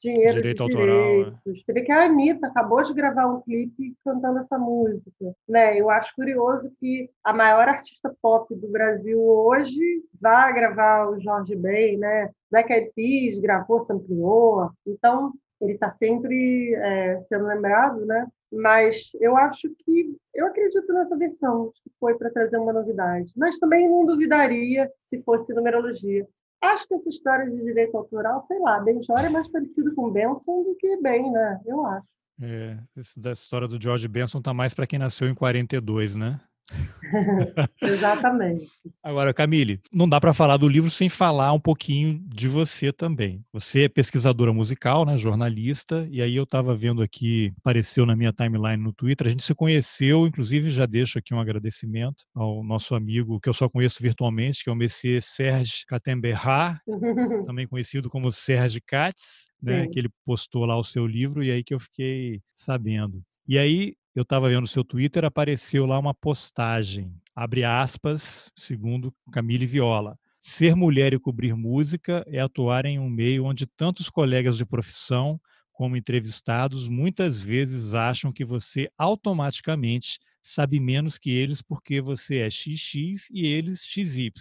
Speaker 2: dinheiro
Speaker 1: Direito
Speaker 2: de
Speaker 1: autoral, é.
Speaker 2: direitos. Você vê que a Anitta acabou de gravar um clipe cantando essa música. Né? Eu acho curioso que a maior artista pop do Brasil hoje vai gravar o Jorge Ben, né? Black Eyed Peas gravou, sampleou. Então, ele está sempre é, sendo lembrado, né? Mas eu acho que eu acredito nessa versão que foi para trazer uma novidade. Mas também não duvidaria se fosse numerologia. Acho que essa história de direito autoral, sei lá, Benjor é mais parecido com Benson do que bem, né? Eu acho.
Speaker 1: É, essa história do George Benson tá mais para quem nasceu em 42, né?
Speaker 2: Exatamente.
Speaker 1: Agora, Camille, não dá para falar do livro sem falar um pouquinho de você também. Você é pesquisadora musical, né, jornalista, e aí eu estava vendo aqui, apareceu na minha timeline no Twitter, a gente se conheceu, inclusive já deixo aqui um agradecimento ao nosso amigo, que eu só conheço virtualmente, que é o Messier Serge Katemberra, também conhecido como Serge Katz, né, que ele postou lá o seu livro, e aí que eu fiquei sabendo. E aí eu estava vendo o seu Twitter, apareceu lá uma postagem, abre aspas, segundo Camille Viola. Ser mulher e cobrir música é atuar em um meio onde tantos colegas de profissão como entrevistados muitas vezes acham que você automaticamente sabe menos que eles porque você é XX e eles XY.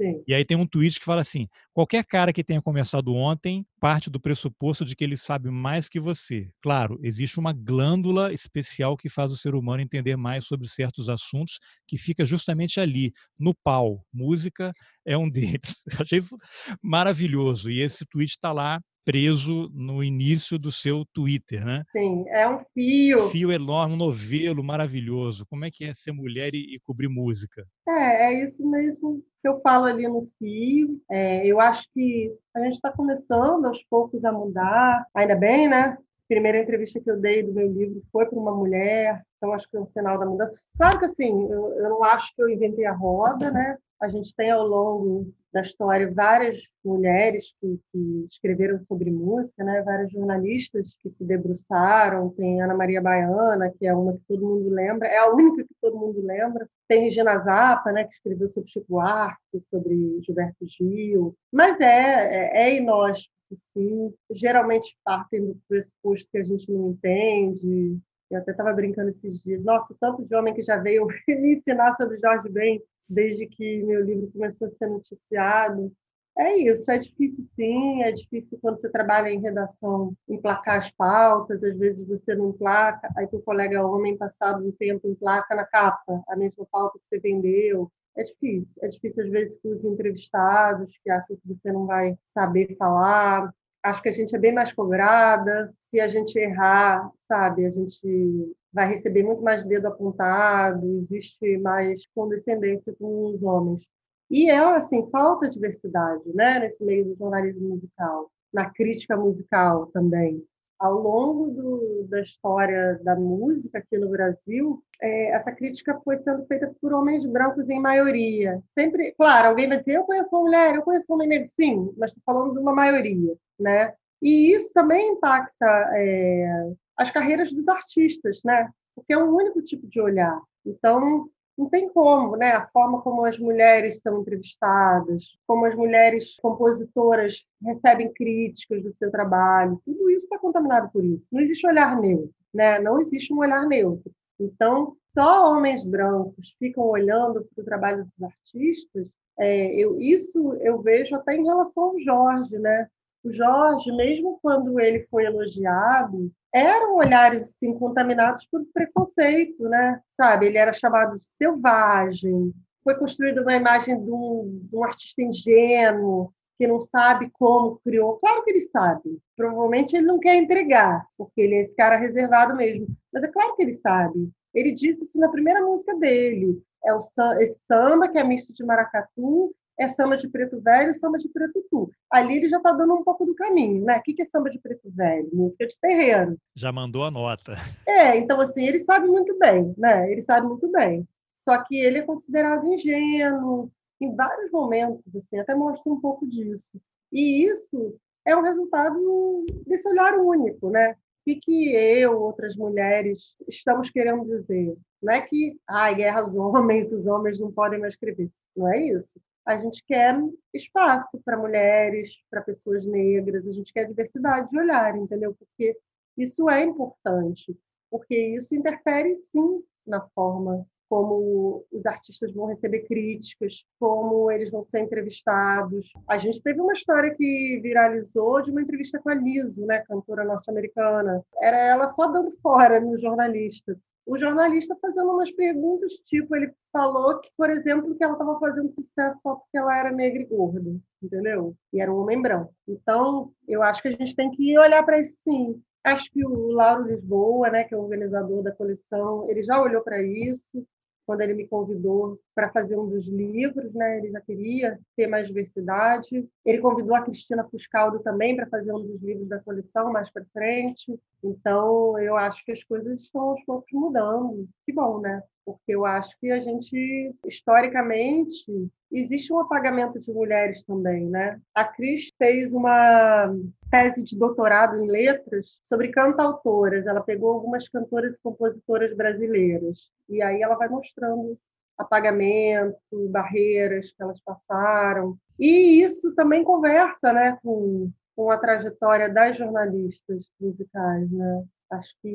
Speaker 2: Sim.
Speaker 1: E aí tem um tweet que fala assim: qualquer cara que tenha começado ontem parte do pressuposto de que ele sabe mais que você. Claro, existe uma glândula especial que faz o ser humano entender mais sobre certos assuntos, que fica justamente ali, no pau. Música é um deles. Eu achei isso maravilhoso. E esse tweet está lá preso no início do seu Twitter, né?
Speaker 2: Sim, é um fio.
Speaker 1: Fio enorme, um novelo maravilhoso. Como é que é ser mulher e, e cobrir música?
Speaker 2: É, é isso mesmo que eu falo ali no fio. É, eu acho que a gente está começando aos poucos a mudar, ainda bem, né? Primeira entrevista que eu dei do meu livro foi para uma mulher, então acho que é um sinal da mudança. Claro que assim, eu, eu não acho que eu inventei a roda, né? A gente tem ao longo da história várias mulheres que, que, escreveram sobre música, né? Várias jornalistas que se debruçaram. Tem Ana Maria Baiana, que é uma que todo mundo lembra, é a única que todo mundo lembra. Tem Regina Zappa, né? Que escreveu sobre Chico Buarque, sobre Gilberto Gil. Mas é, é, é inóspito, sim. Geralmente partem do pressuposto que a gente não entende. Eu até estava brincando esses dias. Nossa, tanto de homem que já veio me ensinar sobre Jorge Ben desde que meu livro começou a ser noticiado. É isso, é difícil sim, é difícil quando você trabalha em redação emplacar as pautas, às vezes você não emplaca, aí teu colega homem, passado um tempo, emplaca na capa a mesma pauta que você vendeu. É difícil, é difícil às vezes com os entrevistados que acham que você não vai saber falar, acho que a gente é bem mais cobrada. Se a gente errar, sabe, a gente vai receber muito mais dedo apontado, existe mais condescendência com os homens. E é, assim, falta diversidade, né, nesse meio do jornalismo musical, na crítica musical também. Ao longo do, da história da música aqui no Brasil, é, essa crítica foi sendo feita por homens brancos em maioria. Sempre, claro, alguém vai dizer, eu conheço uma mulher, eu conheço um homem negro, sim, mas estou falando de uma maioria né? E isso também impacta é, as carreiras dos artistas, né? Porque é um único tipo de olhar. Então, não tem como, né? A forma como as mulheres são entrevistadas, como as mulheres compositoras recebem críticas do seu trabalho, tudo isso está contaminado por isso. Não existe olhar neutro, né? Não existe um olhar neutro. Então, só homens brancos ficam olhando para o trabalho dos artistas. É, eu, isso eu vejo até em relação ao Jorge, né? o Jorge, mesmo quando ele foi elogiado, eram olhares assim, contaminados por preconceito, né? Sabe? Ele era chamado de selvagem. Foi construída uma imagem de um, de um artista ingênuo que não sabe como criou. Claro que ele sabe. Provavelmente ele não quer entregar, porque ele é esse cara reservado mesmo. Mas é claro que ele sabe. Ele disse isso na primeira música dele. É o esse samba que é misto de maracatu é samba de preto velho e samba de preto tu. Ali ele já está dando um pouco do caminho, né? O que é samba de preto velho? Música de terreiro.
Speaker 1: Já mandou a nota.
Speaker 2: É, então assim, ele sabe muito bem, né? Ele sabe muito bem. Só que ele é considerado ingênuo em vários momentos, assim, até mostra um pouco disso. E isso é um resultado desse olhar único, né? O que, que eu, outras mulheres, estamos querendo dizer? Não é que, ai, guerra aos homens, os homens não podem mais escrever. Não é isso A gente quer espaço para mulheres, para pessoas negras, a gente quer diversidade de olhar, entendeu? Porque isso é importante, porque isso interfere sim na forma como os artistas vão receber críticas, como eles vão ser entrevistados. A gente teve uma história que viralizou de uma entrevista com a Liso, né, cantora norte-americana. Era ela só dando fora no jornalista. O jornalista fazendo umas perguntas, tipo, ele falou que, por exemplo, que ela estava fazendo sucesso só porque ela era negra e gorda, entendeu? E era um homem branco. Então, eu acho que a gente tem que olhar para isso sim. Acho que o Lauro Lisboa, né, que é o organizador da coleção, ele já olhou para isso quando ele me convidou para fazer um dos livros, né? Ele já queria ter mais diversidade. Ele convidou a Cristina Fuscaldo também para fazer um dos livros da coleção mais para frente. Então, eu acho que as coisas estão aos poucos mudando. Que bom, né? Porque eu acho que a gente, historicamente, existe um apagamento de mulheres também, né? A Cris fez uma tese de doutorado em letras sobre cantautoras. Ela pegou algumas cantoras e compositoras brasileiras. E aí ela vai mostrando apagamento, barreiras que elas passaram. E isso também conversa né, com, com a trajetória das jornalistas musicais. Né? Acho que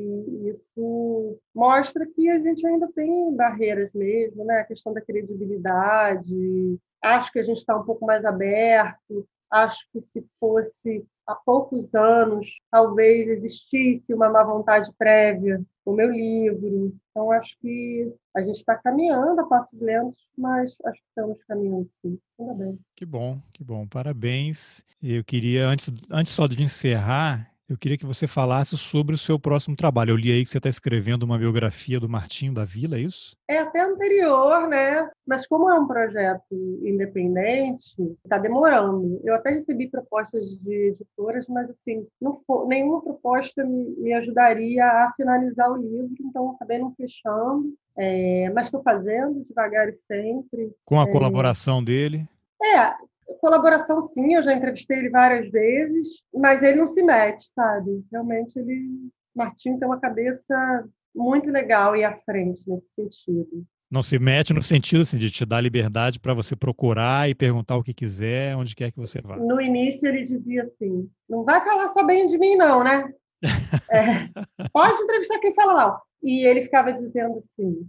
Speaker 2: isso mostra que a gente ainda tem barreiras mesmo, né? a questão da credibilidade. Acho que a gente está um pouco mais aberto. Acho que se fosse há poucos anos, talvez existisse uma má vontade prévia o meu livro. Então, acho que a gente está caminhando a passos lentos, mas acho que estamos caminhando sim. Ainda bem.
Speaker 1: Que bom, que bom. Parabéns. Eu queria, antes, antes só de encerrar, eu queria que você falasse sobre o seu próximo trabalho. Eu li aí que você está escrevendo uma biografia do Martinho da Vila, é isso?
Speaker 2: É até anterior, né? Mas como é um projeto independente, está demorando. Eu até recebi propostas de editoras, mas assim, não for, nenhuma proposta me ajudaria a finalizar o livro, então acabei não fechando. É, mas estou fazendo devagar e sempre.
Speaker 1: Com a é, colaboração dele?
Speaker 2: É, Colaboração, sim, eu já entrevistei ele várias vezes, mas ele não se mete, sabe? Realmente, ele, Martinho tem uma cabeça muito legal e à frente nesse sentido.
Speaker 1: Não se mete no sentido assim, de te dar liberdade para você procurar e perguntar o que quiser, onde quer que você vá.
Speaker 2: No início ele dizia assim: não vai falar só bem de mim, não, né? é, pode entrevistar quem fala mal. E ele ficava dizendo assim: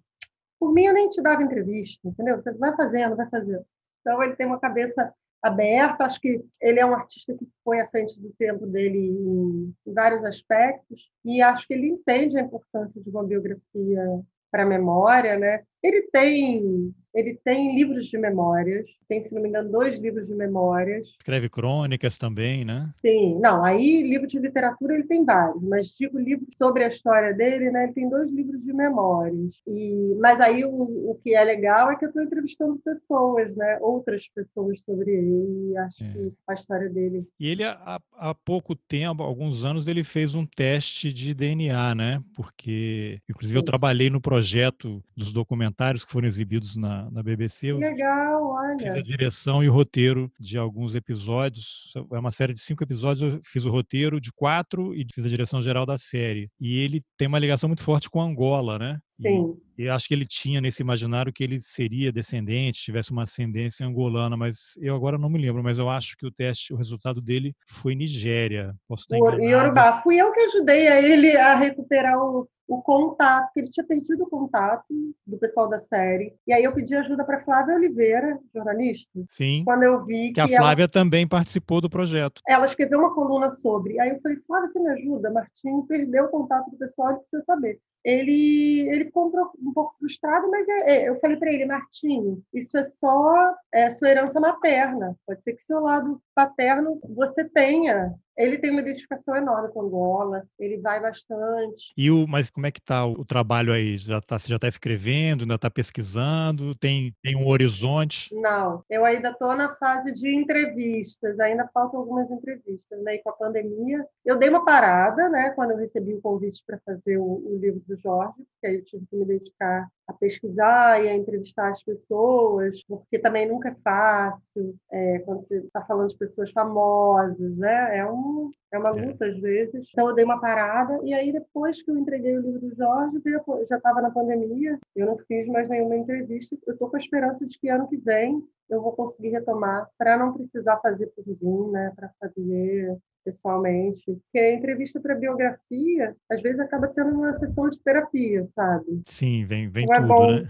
Speaker 2: por mim eu nem te dava entrevista, entendeu? Você vai fazendo, vai fazendo. Então ele tem uma cabeça aberta. Acho que ele é um artista que foi à frente do tempo dele em, em vários aspectos e acho que ele entende a importância de uma biografia para a memória, né? Ele tem ele tem livros de memórias, tem, se não me engano, dois livros de memórias.
Speaker 1: Escreve crônicas também, né?
Speaker 2: Sim, não, aí livro de literatura ele tem vários, mas digo livro sobre a história dele, né? Ele tem dois livros de memórias. E, mas aí o, o que é legal é que eu estou entrevistando pessoas, né? Outras pessoas sobre ele, e acho é. que a história dele.
Speaker 1: E ele, há, há pouco tempo, alguns anos, ele fez um teste de DNA, né? Porque, inclusive, Sim. eu trabalhei no projeto dos documentários que foram exibidos na na, BBC. Eu
Speaker 2: Legal, olha.
Speaker 1: Fiz a direção e o roteiro de alguns episódios. É uma série de cinco episódios. Eu fiz o roteiro de quatro e fiz a direção geral da série. E ele tem uma ligação muito forte com Angola, né?
Speaker 2: Sim.
Speaker 1: E, e acho que ele tinha nesse imaginário que ele seria descendente, tivesse uma ascendência angolana, mas eu agora não me lembro, mas eu acho que o teste, o resultado dele foi Nigéria. Posso estar enganado.
Speaker 2: Yorubá. Fui eu que ajudei a ele a recuperar o, o contato, porque ele tinha perdido o contato do pessoal da série. E aí eu pedi ajuda para Flávia Oliveira, jornalista.
Speaker 1: Sim.
Speaker 2: Quando eu vi
Speaker 1: que, que a Flávia ela... também participou do projeto.
Speaker 2: Ela escreveu uma coluna sobre. Aí eu falei, Flávia, você me ajuda? Martim perdeu o contato do pessoal, ele precisa saber ele, ele ficou um, um pouco frustrado, mas é, é, eu falei para ele, Martinho, isso é só é, sua herança materna. Pode ser que seu lado paterno você tenha. Ele tem uma identificação enorme com Angola, ele vai bastante.
Speaker 1: E o, mas como é que está o, o, trabalho aí? Já tá, você já está escrevendo, ainda está pesquisando? Tem, tem um horizonte?
Speaker 2: Não, eu ainda estou na fase de entrevistas, ainda faltam algumas entrevistas. Né? E com a pandemia, eu dei uma parada, né? Quando eu recebi o convite para fazer o, o livro do Jorge, porque aí eu tive que me dedicar a pesquisar e a entrevistar as pessoas, porque também nunca é fácil é, quando você está falando de pessoas famosas, né? É, um, é uma é. luta às vezes. Então eu dei uma parada e aí depois que eu entreguei o livro do Jorge, já estava na pandemia, eu não fiz mais nenhuma entrevista. Eu estou com a esperança de que ano que vem eu vou conseguir retomar para não precisar fazer por Zoom, né? Para fazer pessoalmente. Porque a entrevista para biografia, às vezes, acaba sendo uma sessão de terapia, sabe?
Speaker 1: Sim, vem, vem é tudo, bom, né?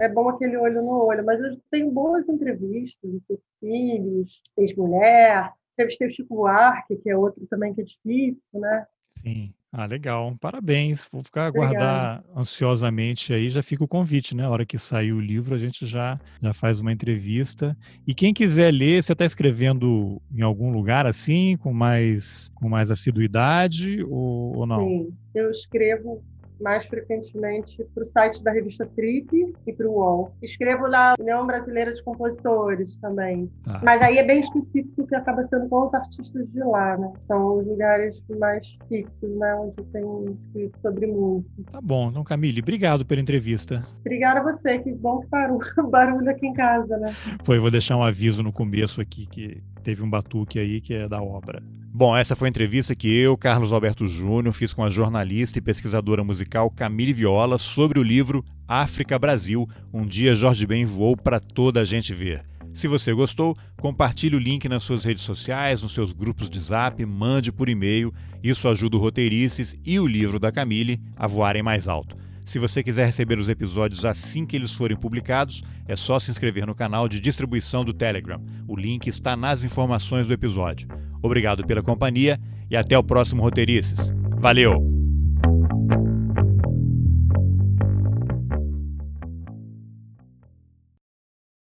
Speaker 2: É bom aquele olho no olho, mas eu tenho boas entrevistas, seus filhos, ex-mulher, entrevistei o Chico Buarque, que é outro também que é difícil, né?
Speaker 1: Sim. Ah, legal. Parabéns. Vou ficar aguardar ansiosamente aí. Já fica o convite, né? A hora que sair o livro, a gente já, já faz uma entrevista. E quem quiser ler, você está escrevendo em algum lugar assim, com mais, com mais assiduidade ou, ou não?
Speaker 2: Sim, eu escrevo mais frequentemente para o site da revista Trip e para o UOL. Escrevo na União Brasileira de Compositores também. Tá. Mas aí é bem específico que acaba sendo com os artistas de lá, né? São os lugares mais fixos, né? Onde tem escrito sobre música.
Speaker 1: Tá bom. Então, Camille, obrigado pela entrevista.
Speaker 2: Obrigada a você. Que bom que parou o barulho aqui em casa, né?
Speaker 1: Foi, vou deixar um aviso no começo aqui que teve um batuque aí que é da obra. Bom, essa foi a entrevista que eu, Carlos Alberto Júnior, fiz com a jornalista e pesquisadora musical Camille Viola sobre o livro África Brasil, um dia Jorge Ben voou para toda a gente ver. Se você gostou, compartilhe o link nas suas redes sociais, nos seus grupos de zap, mande por e-mail. Isso ajuda o Roteirices e o livro da Camille a voarem mais alto. Se você quiser receber os episódios assim que eles forem publicados, é só se inscrever no canal de distribuição do Telegram. O link está nas informações do episódio. Obrigado pela companhia e até o próximo Roteirices. Valeu!